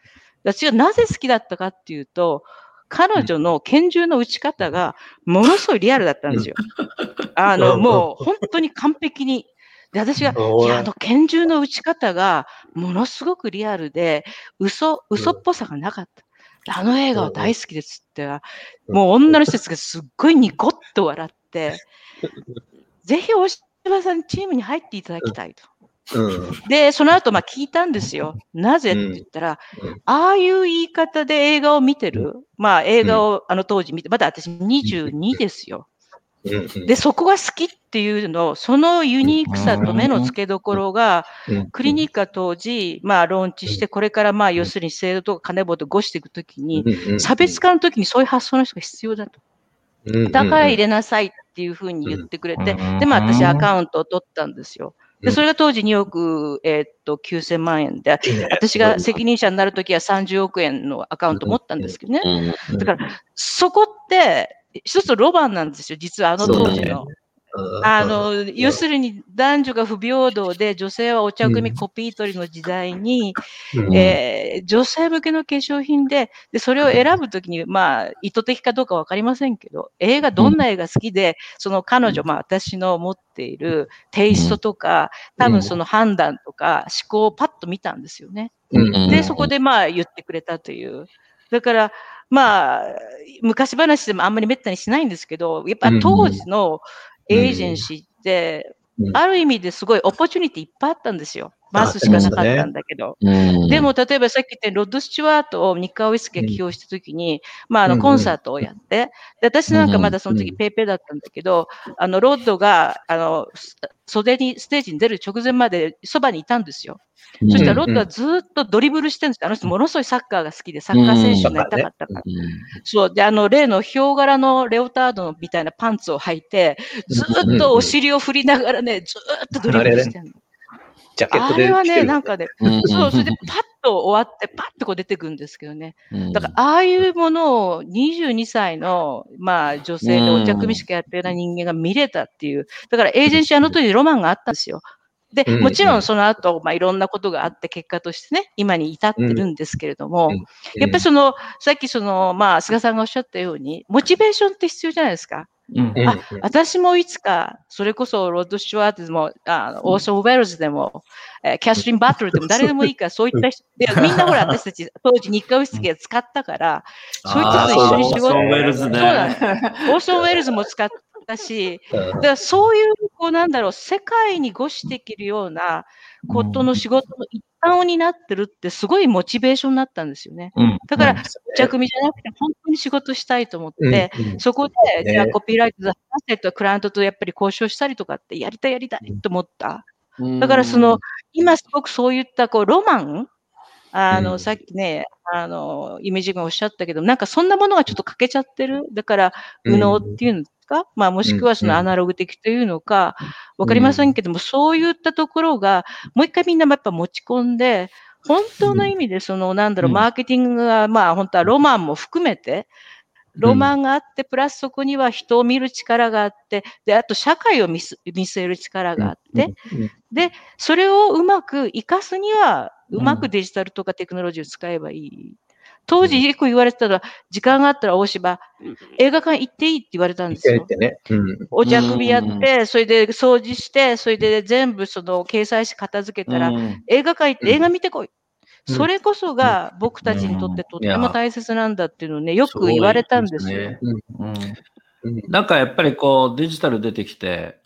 Speaker 2: 私がなぜ好きだったかっていうと、彼女の拳銃の撃ち方がものすごいリアルだったんですよ。あの、もう本当に完璧に。で、私が、いや、あの拳銃の撃ち方がものすごくリアルで、嘘、嘘っぽさがなかった。あの映画は大好きですって、もう女の人たちがすっごいニコッと笑って、ぜひ大島さんチームに入っていただきたいと。うん、で、その後、まあ聞いたんですよ。なぜ？って言ったら、うん、ああいう言い方で映画を見てる、まあ映画をあの当時見て、まだ私22ですよ。で、そこが好きっていうの、そのユニークさと目の付けどころが、クリニカ当時、まあローンチして、これからまあ要するに制度とか金棒とごしていくときに、差別化のときにそういう発想の人が必要だと。だから入れなさいっていうふうに言ってくれて、で、まあ私アカウントを取ったんですよ。で、それが当時2億、えー、っと、9000万円で、私が責任者になるときは30億円のアカウント持ったんですけどね。だから、そこって、一つロマンなんですよ、実はあの当時の。あの、要するに男女が不平等で女性はお茶組コピー取りの時代に、えー、女性向けの化粧品で、で、それを選ぶときに、まあ、意図的かどうかわかりませんけど、映画、どんな映画好きで、その彼女、まあ私の持っているテイストとか、多分その判断とか思考をパッと見たんですよね。で、そこでまあ言ってくれたという。だから、まあ、昔話でもあんまり滅多にしないんですけど、やっぱ当時のエージェンシーって、ある意味ですごいオポチュニティいっぱいあったんですよ。回すしかなかったんだけど。
Speaker 3: うん
Speaker 2: でも、例えばさっき言ったロッド・スチュワートをニッカウイスキーが起用したときに、まあ、あの、コンサートをやって、で、私なんかまだその時
Speaker 1: うん
Speaker 2: ペイペイだったんだけど、あの、ロッドが、あの、す袖に、ステージに出る直前までそばにいたんですよ。そしたらロッドはずーっとドリブルしてるんですよ。あの人ものすごいサッカーが好きで、サッカー選手になりたかったから。そう。で、あの、例のヒョウ柄のレオタードみたいなパンツを履いて、ずーっとお尻を振りながらね、ずーっとドリブルしてるの。
Speaker 1: ジャケットで
Speaker 2: あれはね、なんかね、
Speaker 3: うん
Speaker 2: そう、それでパッと終わって、パッとこう出てくるんですけどね。
Speaker 3: うん
Speaker 2: だから、ああいうものを22歳の、まあ、女性でお茶組しかやってるような人間が見れたっていう。だから、エージェンシーあの当時ロマンがあったんですよ。で、
Speaker 1: うん
Speaker 2: もちろんその後、まあ、いろんなことがあって、結果としてね、今に至ってるんですけれども、
Speaker 1: うん
Speaker 2: やっぱりその、さっきその、まあ、菅さんがおっしゃったように、モチベーションって必要じゃないですか。
Speaker 4: うん。
Speaker 1: うん
Speaker 2: あ私もいつか、それこそロッド・スチュワートでも、あのオーソン・ウェルズでも、えーキャスリン・バトルでも誰でもいいから、そういった人、いやみんなほら、私たち、当時ニッカウイスキーを使ったから、そういった人と一緒に仕事、
Speaker 3: あーそうオーソンウェルズね。
Speaker 2: そうなのオーソン・ウェルズも使ったし、
Speaker 1: うん。
Speaker 2: だからそういう、こうなんだろう、世界にごしできるようなことの仕事の一端を担ってるって、すごいモチベーションになったんですよね。
Speaker 4: うん。
Speaker 2: だから、
Speaker 4: うん。
Speaker 2: お茶組じゃなくて、本当に仕事したいと思って、
Speaker 1: うんうん。
Speaker 2: そこで、
Speaker 1: ね
Speaker 2: じゃあコピーライトで話したりとか、クライアントとやっぱり交渉したりとかって、やりたいやりたいと思った。だからその、今すごくそういったこうロマン、あの、
Speaker 1: うん。
Speaker 2: さっきね、あの、イメージがおっしゃったけど、なんかそんなものがちょっと欠けちゃってる？だから、右脳っていうんですか、まあもしくはそのアナログ的というのか、わかりませんけども、そういったところが、もう一回みんなやっぱ持ち込んで、本当の意味でその、なんだろう、
Speaker 4: うん。
Speaker 2: マーケティングが、まあ本当はロマンも含めて、ロマンがあって、プラスそこには人を見る力があって、で、あと社会を見す見据える力があって、
Speaker 1: うん
Speaker 2: それをうまく活かすには、
Speaker 4: う
Speaker 2: まくデジタルとかテクノロジーを使えばいい。当時、よく言われてたのは、時間があったら大芝、映画館行っていいって言われたんですよ。
Speaker 1: 言ってね。うん
Speaker 2: お茶首やって、それで掃除して、それで全部その掲載誌片付けたら、
Speaker 3: うん
Speaker 2: 映画館行って映画見てこい。
Speaker 1: うん。
Speaker 2: それこそが僕たちにとってとっても大切なんだっていうのをね、よく言われたんですよ。
Speaker 3: そう
Speaker 4: うん。
Speaker 1: うん。
Speaker 3: なんかやっぱりこうデジタル出てきて、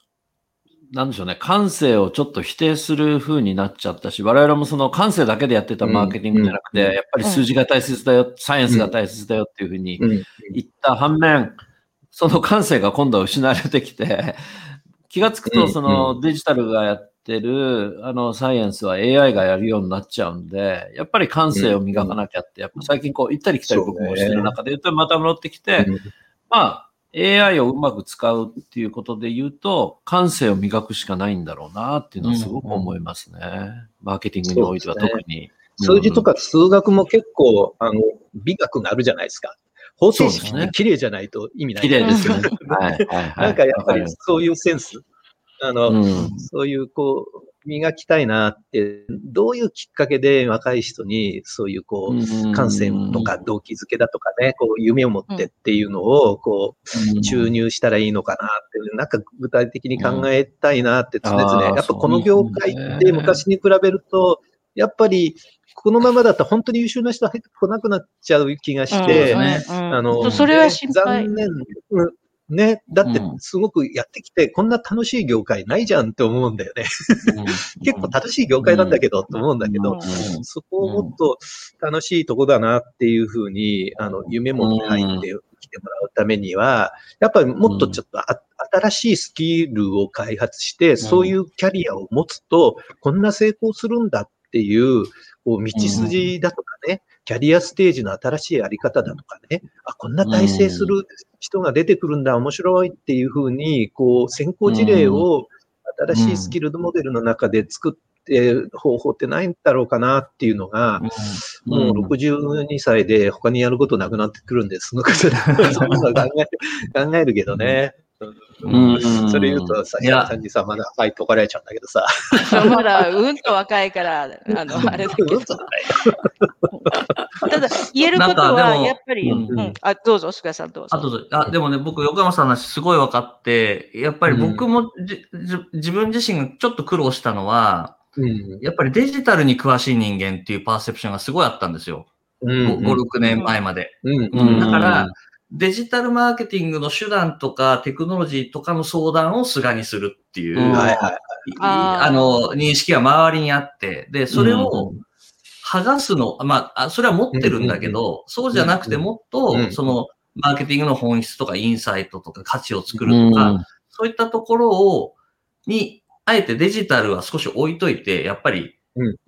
Speaker 3: なんでしょうね、感性をちょっと否定する風になっちゃったし、我々もその感性だけでやってたマーケティングじゃなくて、
Speaker 1: うん。
Speaker 3: やっぱり数字が大切だよ、サイエンスが大切だよっていう風に
Speaker 1: うん。
Speaker 3: 言った反面、その感性が今度は失われてきて、気がつくとそのデジタルがやってるあのサイエンスは AI がやるようになっちゃうんで、やっぱり感性を磨かなきゃって、やっぱ最近こう行ったり来たり僕もしてる中で言うとまた戻ってきて、まあ、AI をうまく使うっていうことで言うと、感性を磨くしかないんだろうなっていうのはすごく思いますね。マーケティングにおいては特に。
Speaker 1: 数字とか数学も結構、あの、美学があるじゃないですか。方程式って綺麗じゃないと意味ない。
Speaker 3: 綺麗ですよね。はい。
Speaker 1: なんかやっぱりそういうセンス、あの、
Speaker 3: るうん。
Speaker 1: そういうこう、磨きたいなって、どういうきっかけで若い人にそういうこう、感性とか動機づけだとかね、こう夢を持ってっていうのをこう注入したらいいのかなって、なんか具体的に考えたいなって常々。やっぱこの業界って昔に比べると、やっぱりこのままだと本当に優秀な人入ってこなくなっちゃう気がして、あの、
Speaker 2: それは心配。
Speaker 1: 残念。うんね。だって
Speaker 3: う、ん。
Speaker 1: すごくやってきて、こんな楽しい業界ないじゃんって思うんだよね。結構楽しい業界なんだけど、と思うんだけど、
Speaker 2: うん。
Speaker 1: そこをもっと楽しいとこだなっていうふうに、あの、夢持って入ってきてもらうためには、やっぱりもっとちょっとあ新しいスキルを開発して、そういうキャリアを持つと、こんな成功するんだっていう、こう、道筋だとかね、キャリアステージの新しいあり方だとかね、あ、こんな体制する人が出てくるんだ、面白いっていうふうに、こう、先行事例を新しいスキルモデルの中で作って方法ってないんだろうかなっていうのが、もう62歳で他にやることなくなってくるんです。そのこと そんなの考え考えるけどね。
Speaker 3: うん
Speaker 1: それ言うと、さ、
Speaker 4: いや
Speaker 1: さんにさ、まだはいと怒られちゃうんだけどさ。
Speaker 2: まだうんと若いから、あの、あれだけど。
Speaker 1: 嘘だ
Speaker 2: ただ、言えることは、
Speaker 4: なんかでも
Speaker 2: やっぱり、
Speaker 3: う
Speaker 2: うんん、あ、どうぞ、菅さんどうぞ。
Speaker 4: あと、あ、でもね、僕、横山さんの話すごい分かって、やっぱり僕もじ、じ自分自身がちょっと苦労したのは、
Speaker 1: うん。
Speaker 4: やっぱりデジタルに詳しい人間っていうパーセプションがすごいあったんですよ。
Speaker 1: うん
Speaker 4: 5、6年前まで。
Speaker 1: うん。
Speaker 3: うん
Speaker 4: だから、デジタルマーケティングの手段とかテクノロジーとかの相談を菅にするっていう、
Speaker 3: うん。
Speaker 1: はいはい。
Speaker 2: あー。
Speaker 4: あの、認識が周りにあって、で、それを剥がすの、まあ、あそれは持ってるんだけど、そうじゃなくてもっと、
Speaker 1: うん
Speaker 4: その、マーケティングの本質とかインサイトとか価値を作るとか、そういったところを、に、あえてデジタルは少し置いといて、やっぱり、
Speaker 1: うん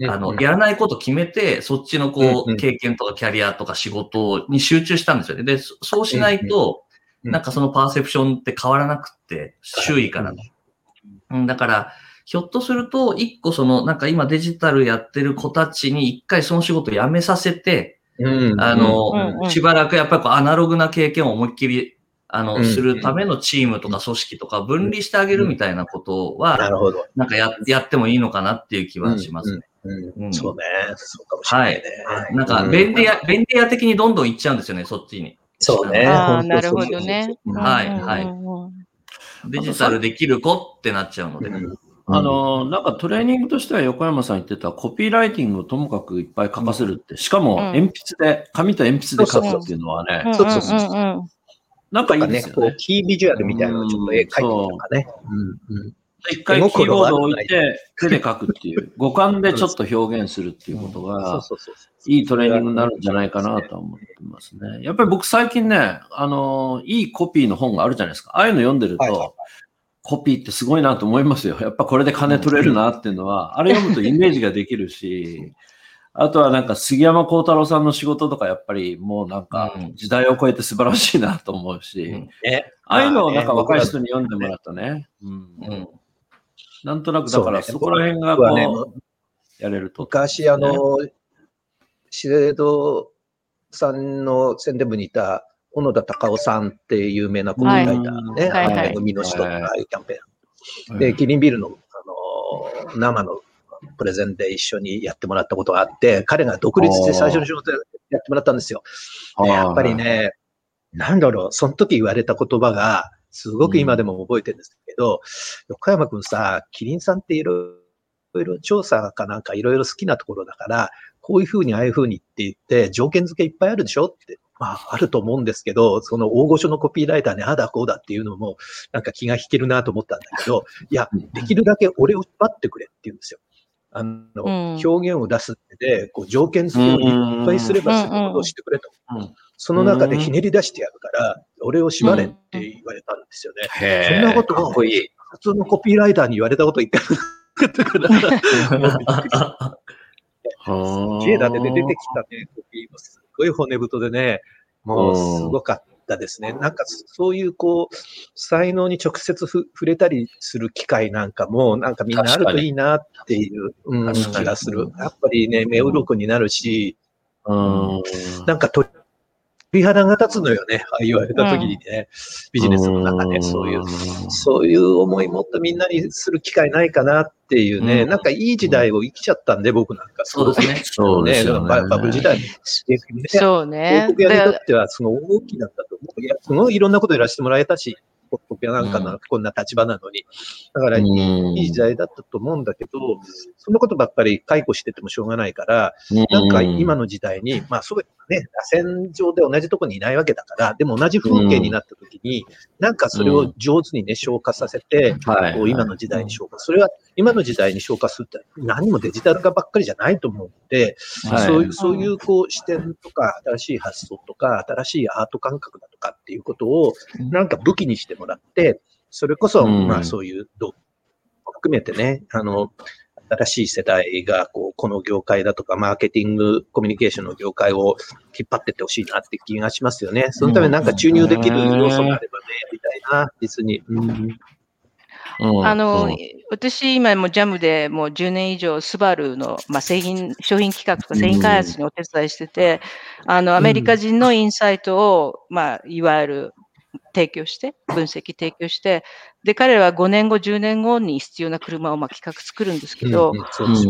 Speaker 4: あの、やらないこと決めて、そっちのこ
Speaker 1: う
Speaker 4: 経験とかキャリアとか仕事に集中したんですよね。で、そそうしないと、
Speaker 1: うん
Speaker 4: なんかそのパーセプションって変わらなくって、周囲からの。うん、だから、ひょっとすると、一個その、なんか今デジタルやってる子たちに一回その仕事辞めさせて、
Speaker 1: うん
Speaker 4: あの、しばらくやっぱりこうアナログな経験を思いっきり、あの、
Speaker 1: うん
Speaker 4: するためのチームとか組織とか分離してあげるみたいなことは、
Speaker 1: なるほど。
Speaker 4: なんかや、やってもいいのかなっていう気はしますね。
Speaker 1: うん
Speaker 4: うん
Speaker 1: そうね。そうかもしれないね。
Speaker 4: なんか、
Speaker 1: うん
Speaker 4: 便利屋、便利屋的にどんどん行っちゃうんですよね、そっちに。
Speaker 1: そうね。
Speaker 2: ああ、なるほ
Speaker 1: そう
Speaker 2: どね。
Speaker 4: はいはいデジタルできる子ってなっちゃうので。
Speaker 1: うん
Speaker 3: あの、なんかトレーニングとしては横山さん言ってたコピーライティングをともかくいっぱい書かせるって、しかも
Speaker 2: うん
Speaker 3: 鉛筆で、紙と鉛筆で書くっていうのはね、なんかいいですよね。
Speaker 1: キービジュアルみたいなのをちょっと絵描いてみるとかね。うんうん
Speaker 3: 一回キーボードを置いて手で書くっていう、五感でちょっと表現するっていうことが。いいトレーニングになるんじゃないかなとは思ってますね。やっぱり僕最近ね、あの、いいコピーの本があるじゃないですか。ああいうの読んでると、コピーってすごいなと思いますよ。やっぱこれで金取れるなっていうのは、あれ読むとイメージができるし、あとはなんか杉山幸太郎さんの仕事とかやっぱりもうなんか
Speaker 4: うん。
Speaker 3: 時代を超えて素晴らしいなと思うし、
Speaker 4: うん。
Speaker 1: ね。
Speaker 3: ああいうのをなんか若い人に読んでもらったね。うん。
Speaker 4: うん。
Speaker 3: なんとなくだから
Speaker 1: そ
Speaker 3: こら辺がこう、やれると。
Speaker 1: 昔、あの、資生堂さんの宣伝部にいた小野田隆夫さんっていう有名なコピーライターね、
Speaker 2: はい。はい
Speaker 1: あの人とかい。うキャンペーン。
Speaker 3: うん
Speaker 1: で、キリンビールの、あの、生のプレゼンで一緒にやってもらったことがあって、彼が独立して最初の仕事やってもらったんですよ。でやっぱりね、なんだろう、その時言われた言葉が、すごく今でも覚えてるんですけど、横山くんさ、キリンさんっていろいろ調査かなんかいろいろ好きなところだから、こういうふうにああいうふうにって言って、条件付けいっぱいあるでしょって。まあ、あると思うんですけど、その大御所のコピーライターにああだこうだっていうのも、なんか気が引けるなと思ったんだけど、いや、できるだけ俺を縛ってくれって言うんですよ。あの、
Speaker 2: うん。
Speaker 1: 表現を出すってで、こう条件付けをいっぱいすればするほどしてくれと。
Speaker 3: うん。
Speaker 1: その中でひねり出してやるから、俺を縛れって言われたんですよね。
Speaker 3: へ
Speaker 1: そんなこと
Speaker 3: かっこいい。
Speaker 1: 普通のコピーライターに言われたこと一回もなかった。か ら、もうびっくりした
Speaker 3: は
Speaker 1: ジェダで出てきたね、コピーも。すっごい骨太でね、もうすごかったですね。なんかそういうこう、才能に直接ふ触れたりする機会なんかも、なんかみんなあるといいなっていう、うん、気がする。やっぱりね、目鱗になるし、
Speaker 3: うん
Speaker 1: なんか鳥肌が立つのよね、ああ言われた時にね、ビジネスの中でそういう。そういう思いもっとみんなにする機会ないかなっていうね、
Speaker 4: うん
Speaker 1: なんかいい時代を生きちゃったんで、僕なんか。
Speaker 4: そうですね。
Speaker 3: そうですよね。
Speaker 1: ババブル時代に。
Speaker 2: そうね
Speaker 1: 広。告屋にとっては、その大きなったと思う。いや、すごいいろんなことやらせてもらえたし、広告屋なんか
Speaker 3: う
Speaker 1: のこんな立場なのに。だから、い
Speaker 3: うん
Speaker 1: い時代だったと思うんだけど、そんなことばっかり解雇しててもしょうがないから、なんか今の時代に、まあそうね、螺旋状で同じとこにいないわけだから、でも同じ風景になった時に、なんかそれを上手にね、消化させて、
Speaker 3: はい。
Speaker 1: こう今の時代に消化。それは今の時代に消化するって何もデジタル化ばっかりじゃないと思うので、
Speaker 3: はい。
Speaker 1: そういう、そういうこう視点とか、新しい発想とか、新しいアート感覚だとかっていうことを、なんか武器にしてもらって、それこそ、
Speaker 3: うん。
Speaker 1: まあそういうど、含めてね、あの、新しい世代が、こう、この業界だとか、マーケティング、コミュニケーションの業界を引っ張ってってほしいなって気がしますよね。そのためになんか注入できる要素があればね、やりたいな、実に。うん
Speaker 3: うん
Speaker 2: あの、
Speaker 3: うん
Speaker 2: 私、今もジャムでもう10年以上、スバルの、まあ、製品、商品企画とか製品開発にお手伝いしてて、あの、アメリカ人のインサイトを、まあ、いわゆる提供して、分析提供して、で、彼らは5年後、10年後に必要な車をまあ企画作るんですけど、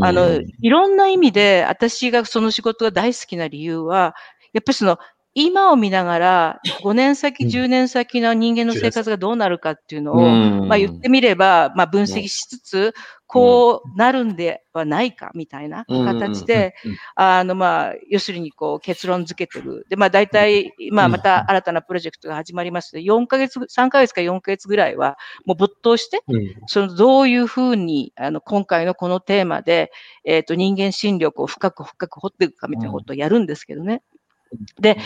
Speaker 2: あの、いろんな意味で、私がその仕事が大好きな理由は、やっぱりその、今を見ながら、5年先、10年先の人間の生活がどうなるかっていうのを、まあ言ってみれば、まあ分析しつつ、こうなるんではないかみたいな形で、あのまあ、要するにこう結論付けてる。で、まあ大体、まあまた新たなプロジェクトが始まります。ので、4ヶ月、3ヶ月か4ヶ月ぐらいは、もう没頭して、そのどういうふうに、あの今回のこのテーマで、えっ、と人間心力を深く深く掘っていくかみたいなことをやるんですけどね。で、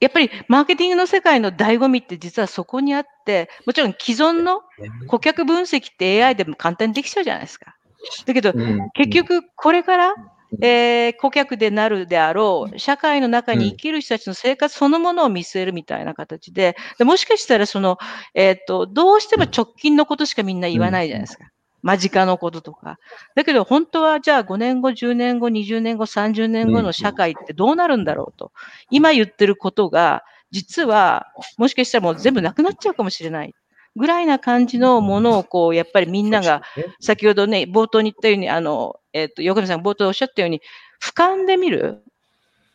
Speaker 2: やっぱりマーケティングの世界の醍醐味って実はそこにあって、もちろん既存の顧客分析って AI でも簡単にできちゃうじゃないですか。だけど、結局これから、えー、顧客でなるであろう、社会の中に生きる人たちの生活そのものを見据えるみたいな形で、でもしかしたらその、えっ、ー、と、どうしても直近のことしかみんな言わないじゃないですか。間近のこととか。だけど本当はじゃあ5年後、10年後、20年後、30年後の社会ってどうなるんだろうと。今言ってることが、実はもしかしたらもう全部なくなっちゃうかもしれない。ぐらいな感じのものを、こう、やっぱりみんなが、先ほどね、冒頭に言ったように、あの、えっ、ー、と、横見さん冒頭おっしゃったように、俯瞰で見る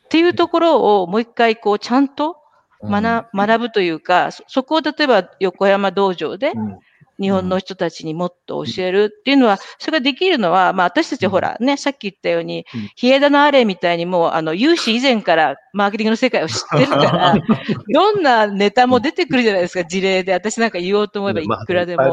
Speaker 2: っていうところをもう一回、こう、ちゃんと学学ぶというか、そこを例えば横山道場で、日本の人たちにもっと教えるっていうのは、それができるのは、まあ私たちほらね、さっき言ったように、日枝のアレみたいにもう、あの、有志以前からマーケティングの世界を知ってるから、どんなネタも出てくるじゃないですか、事例で。私なんか言おうと思えばいくらでも。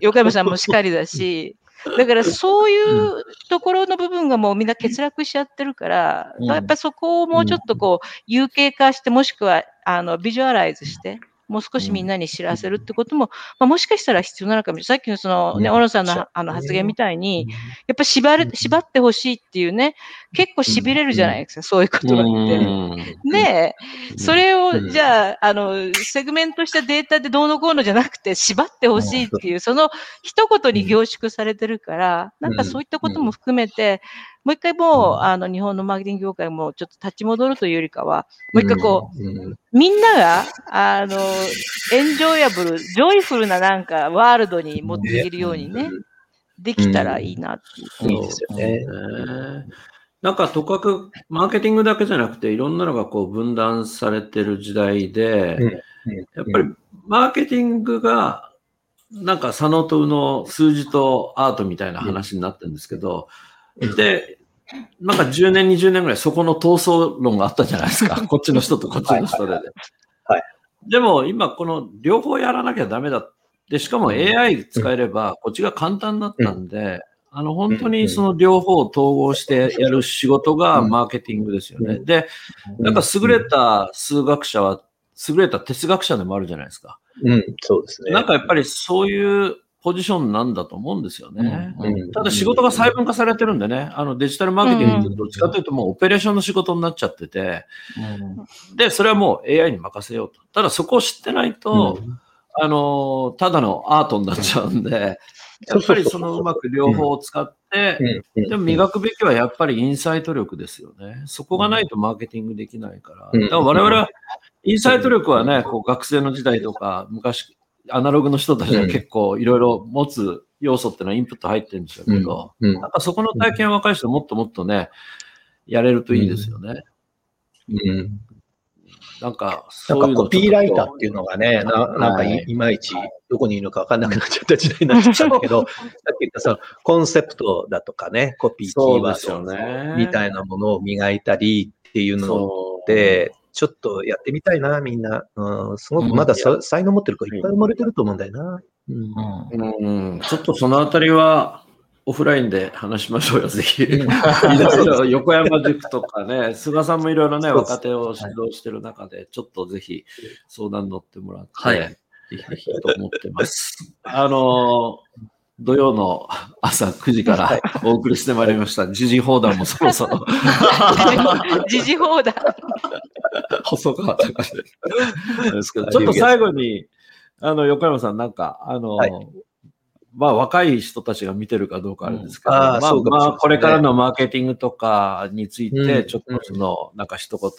Speaker 2: 横山さんもしっかりだし、だからそういうところの部分がもうみんな欠落しちゃってるから、やっぱそこをもうちょっとこう、有形化して、もしくは、あの、ビジュアライズして、もう少しみんなに知らせるってことも、まあ、もしかしたら必要なのかもしれない。さっきのそのね、小野さんのあの発言みたいに、やっぱ縛る、縛ってほしいっていうね、結構痺れるじゃないですか、そういうことが言って。る。で、それを、じゃあ、あの、セグメントしたデータでどうのこうのじゃなくて、縛ってほしいっていう、その一言に凝縮されてるから、なんかそういったことも含めて、もう一回もう、あの、日本のマーケティング業界もちょっと立ち戻るというよりかは、もう一回こう、みんなが、あの、 enjoyable、joyful ななんかワールドに持っていけるようにね、できたらいいなっていう。いいですよね。
Speaker 3: なんかとかくマーケティングだけじゃなくていろんなのがこう分断されてる時代で、やっぱりマーケティングがなんか左脳と右脳の数字とアートみたいな話になってるんですけど、で、なんか10年、20年ぐらいそこの闘争論があったじゃないですか。こっちの人とこっちの人で。はい、はい。でも今この両方やらなきゃダメだ。で、しかも AI 使えればこっちが簡単だったんで、あの本当にその両方を統合してやる仕事がマーケティングですよね。で、なんか優れた数学者は優れた哲学者でもあるじゃないですか。
Speaker 1: うん、そうですね。
Speaker 3: なんかやっぱりそういうポジションなんだと思うんですよね。うん、ただ仕事が細分化されてるんでね、あのデジタルマーケティングってどっちかというともうオペレーションの仕事になっちゃってて、うん、で、それはもう AI に任せようと。ただそこを知ってないと、うん、あの、ただのアートになっちゃうんで、やっぱりそのうまく両方を使って、でも磨くべきはやっぱりインサイト力ですよね。そこがないとマーケティングできないから。だから我々はインサイト力はね、こう学生の時代とか昔アナログの人たちは結構いろいろ持つ要素っていうのはインプット入ってるんでしょうけど、うん。うん、なんかそこの体験若い人もっともっとね、やれるといいですよね。
Speaker 1: うん。なんか、そういうコピーライターっていうのがね、ななんかい,、まいちどこにいるのか分かんなくなっちゃった時代になっちゃったけど、さっき言ったそのコンセプトだとかね、コピー、キーワードみたいなものを磨いたりっていうので、ちょっとやってみたいな、みんな。うん、すごくまださ、うん、才能持ってる子いっぱい生まれてると思うんだよな。
Speaker 3: うん。うん、ちょっとそのあたりは、オフラインで話しましょうよ、ぜひ。横山塾とかね、菅さんもいろいろね、若手を指導してる中で、ちょっとぜひ相談乗ってもらって、はい、ぜひぜひと思ってます。あの土曜の朝9時からお送りしてまいりました。時事放談もそろそろ。
Speaker 2: 時事放談。
Speaker 3: 細川隆ですけど、ちょっと最後に、あの、横山さん、なんか、あの、はい、まあ、若い人たちが見てるかどうかあるんですけど、うん、あまあ、まあ、これからのマーケティングとかについて、ちょっとその、なんか一言、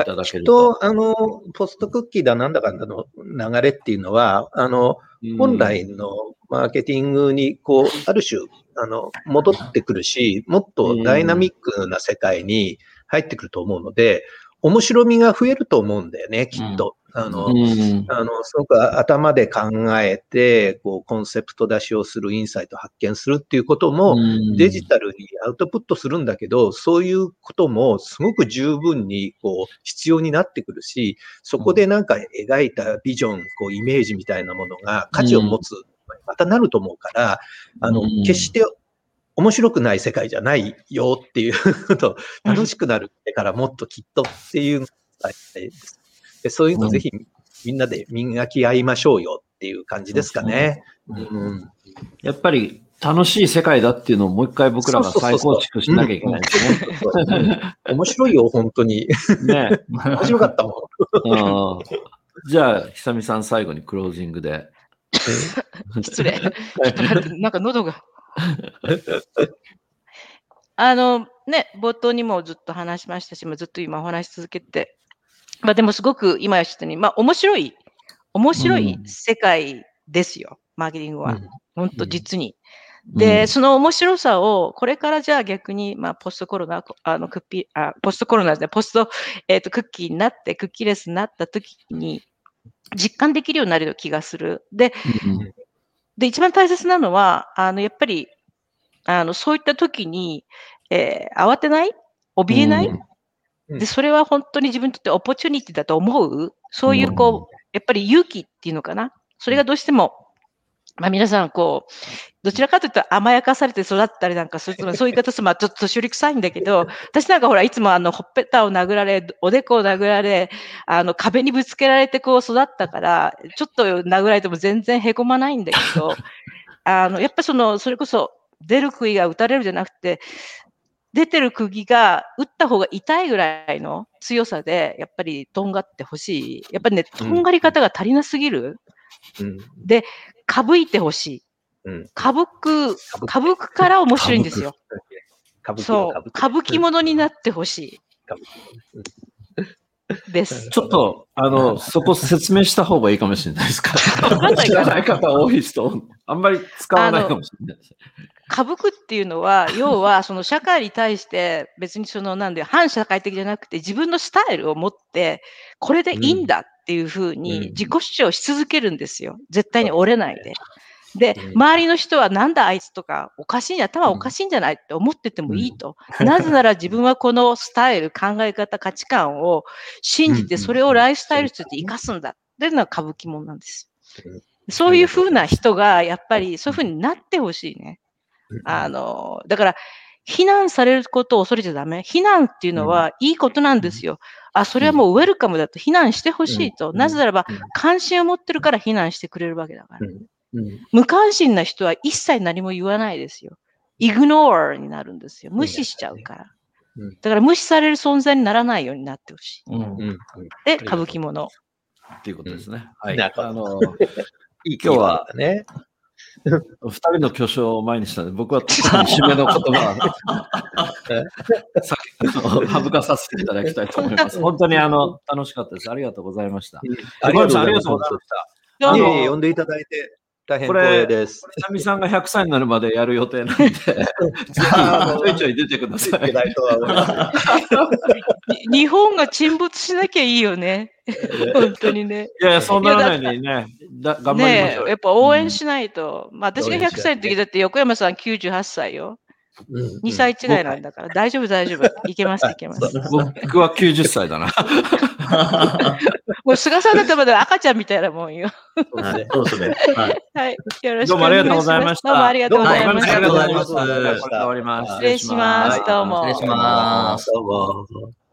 Speaker 3: いただけると。
Speaker 1: あの、ポストクッキーだなんだかんだの流れっていうのは、あの、本来のマーケティングに、こう、ある種、あの、戻ってくるし、もっとダイナミックな世界に入ってくると思うので、面白みが増えると思うんだよね、きっと。あの、
Speaker 3: うん。
Speaker 1: あの、すごく頭で考えて、こう、コンセプト出しをする、インサイト発見するっていうことも、デジタルにアウトプットするんだけど、そういうこともすごく十分にこう必要になってくるし、そこでなんか描いたビジョン、こうイメージみたいなものが価値を持つ、またなると思うから、あの
Speaker 3: うん、
Speaker 1: 決して面白くない世界じゃないよっていうこと、楽しくなるからもっときっとっていうのが大事です。でそういうのぜひみんなで磨き合いましょうよっていう感じですかね。うん
Speaker 3: やっぱり楽しい世界だっていうのをもう一回僕らが再構築しなきゃいけないですね。
Speaker 1: 面白いよ、本当に。
Speaker 3: ね。
Speaker 1: 面白かったもん。
Speaker 3: うんじゃあ、久美さん最後にクロージングで。
Speaker 2: 失礼。ちょっと待って、なんか喉が。あの、ね、冒頭にもずっと話しましたし、まあずっと今お話し続けて、まあでもすごく今言ったように、まあ面白い、面白い世界ですよ、マーケティングは。本当実に。で、
Speaker 3: うん
Speaker 2: その面白さを、これからじゃあ逆に、まあ、ポストコロナ、あの、クッピー、あ、ポストコロナですね、ポスト、えっ、と、クッキーになって、クッキーレスになった時に、実感できるようになる気がする。で、
Speaker 3: うん
Speaker 2: で、一番大切なのは、あの、やっぱり、あの、そういった時に、えー慌てない？怯えない、
Speaker 1: うん。
Speaker 2: で、それは本当に自分にとってオポチュニティだと思う？そういう、こう、やっぱり勇気っていうのかな？それがどうしても、まあ皆さん、こう、どちらかというと甘やかされて育ったりなんかすると、そういう方と、まあちょっと年寄り臭いんだけど、私なんかほら、いつもあの、ほっぺたを殴られ、おでこを殴られ、あの、壁にぶつけられてこう育ったから、ちょっと殴られても全然へこまないんだけど、あの、やっぱその、それこそ、出る杭が打たれるじゃなくて、出てる釘が打った方が痛いぐらいの強さで、やっぱりとんがってほしい。やっぱりね、とんがり方が足りなすぎる。
Speaker 1: うん
Speaker 2: かぶいてほしい。
Speaker 1: うん
Speaker 2: かぶく、
Speaker 1: かぶ
Speaker 2: くから面白いんですよ。そう。歌舞伎者になってほしい。です。
Speaker 3: ちょっと、あの、そこ説明した方がいいかもしれないですか。知
Speaker 2: から
Speaker 3: ない方多い人、あんまり使わないかもしれないです。
Speaker 2: 歌舞伎っていうのは、要は、その社会に対して、別にその、なんで、反社会的じゃなくて、自分のスタイルを持って、これでいいんだっていうふう
Speaker 1: うん
Speaker 2: に自己主張し続けるんですよ。絶対に折れないで。で
Speaker 1: う、ん
Speaker 2: 周りの人はなんだあいつとか、おかしいんじゃ、頭おかしいんじゃないって思っててもいいと。なぜなら自分はこのスタイル、考え方、価値観を信じて、
Speaker 1: うん
Speaker 2: それをライフスタイルとして生かすんだっていうのが歌舞伎もんなんです
Speaker 1: うん。
Speaker 2: そういうふうな人が、やっぱりそういうふうになってほしいね。あの、だから、非難されることを恐れちゃダメ。非難っていうのはいいことなんですよ。あ、それはもうウェルカムだと非難してほしいと。
Speaker 1: うん
Speaker 2: なぜならば
Speaker 1: うん、
Speaker 2: 関心を持ってるから非難してくれるわけだから。
Speaker 1: うんうん
Speaker 2: 無関心な人は一切何も言わないですよ。イグノーになるんですよ。無視しちゃうから
Speaker 1: うん。
Speaker 2: だから無視される存在にならないようになってほしい。
Speaker 4: うん
Speaker 1: うんうん
Speaker 2: で、歌舞伎もの。
Speaker 3: っていうことですね。はい。あの、
Speaker 1: いい
Speaker 3: 今日は
Speaker 1: ね。
Speaker 3: 二人の巨匠を前にしたので、僕は特に締めの言葉 省かさせていただきたいと思います。本当にあの楽しかったです。ありがとうございました。
Speaker 1: ありがとうございま
Speaker 3: した。
Speaker 1: 呼んでいただいて大変
Speaker 3: これ
Speaker 1: 光栄です。
Speaker 3: 久美さんが100歳になるまでやる予定なんで、ぜひちょいちょい出てください。
Speaker 2: 日本が沈没しなきゃいいよね。本当にね。
Speaker 3: いやいや、そうならないようにね、だ頑張りま
Speaker 2: ねえ、
Speaker 3: しょうよ。
Speaker 2: やっぱ応援しないと。まあ私が100
Speaker 1: 応援しないと
Speaker 2: 歳の時だって横山さん98歳よ。
Speaker 1: うん
Speaker 2: 2歳違いなんだから。大丈夫、大丈夫。いけます、いけます。
Speaker 3: 僕は90歳だな。
Speaker 2: もう菅さんだってまだ赤ちゃんみたいなもんよ。
Speaker 1: はい
Speaker 4: そうですね。はい。
Speaker 2: はい。よろしく
Speaker 3: どうもありがとう
Speaker 2: お願いします。
Speaker 3: ございました。
Speaker 2: どうもありがとうございま
Speaker 4: どうも
Speaker 2: した。
Speaker 4: ありがとうございます
Speaker 3: これで終わります。
Speaker 2: 失礼します。どうも。
Speaker 4: 失礼します。
Speaker 1: どうも。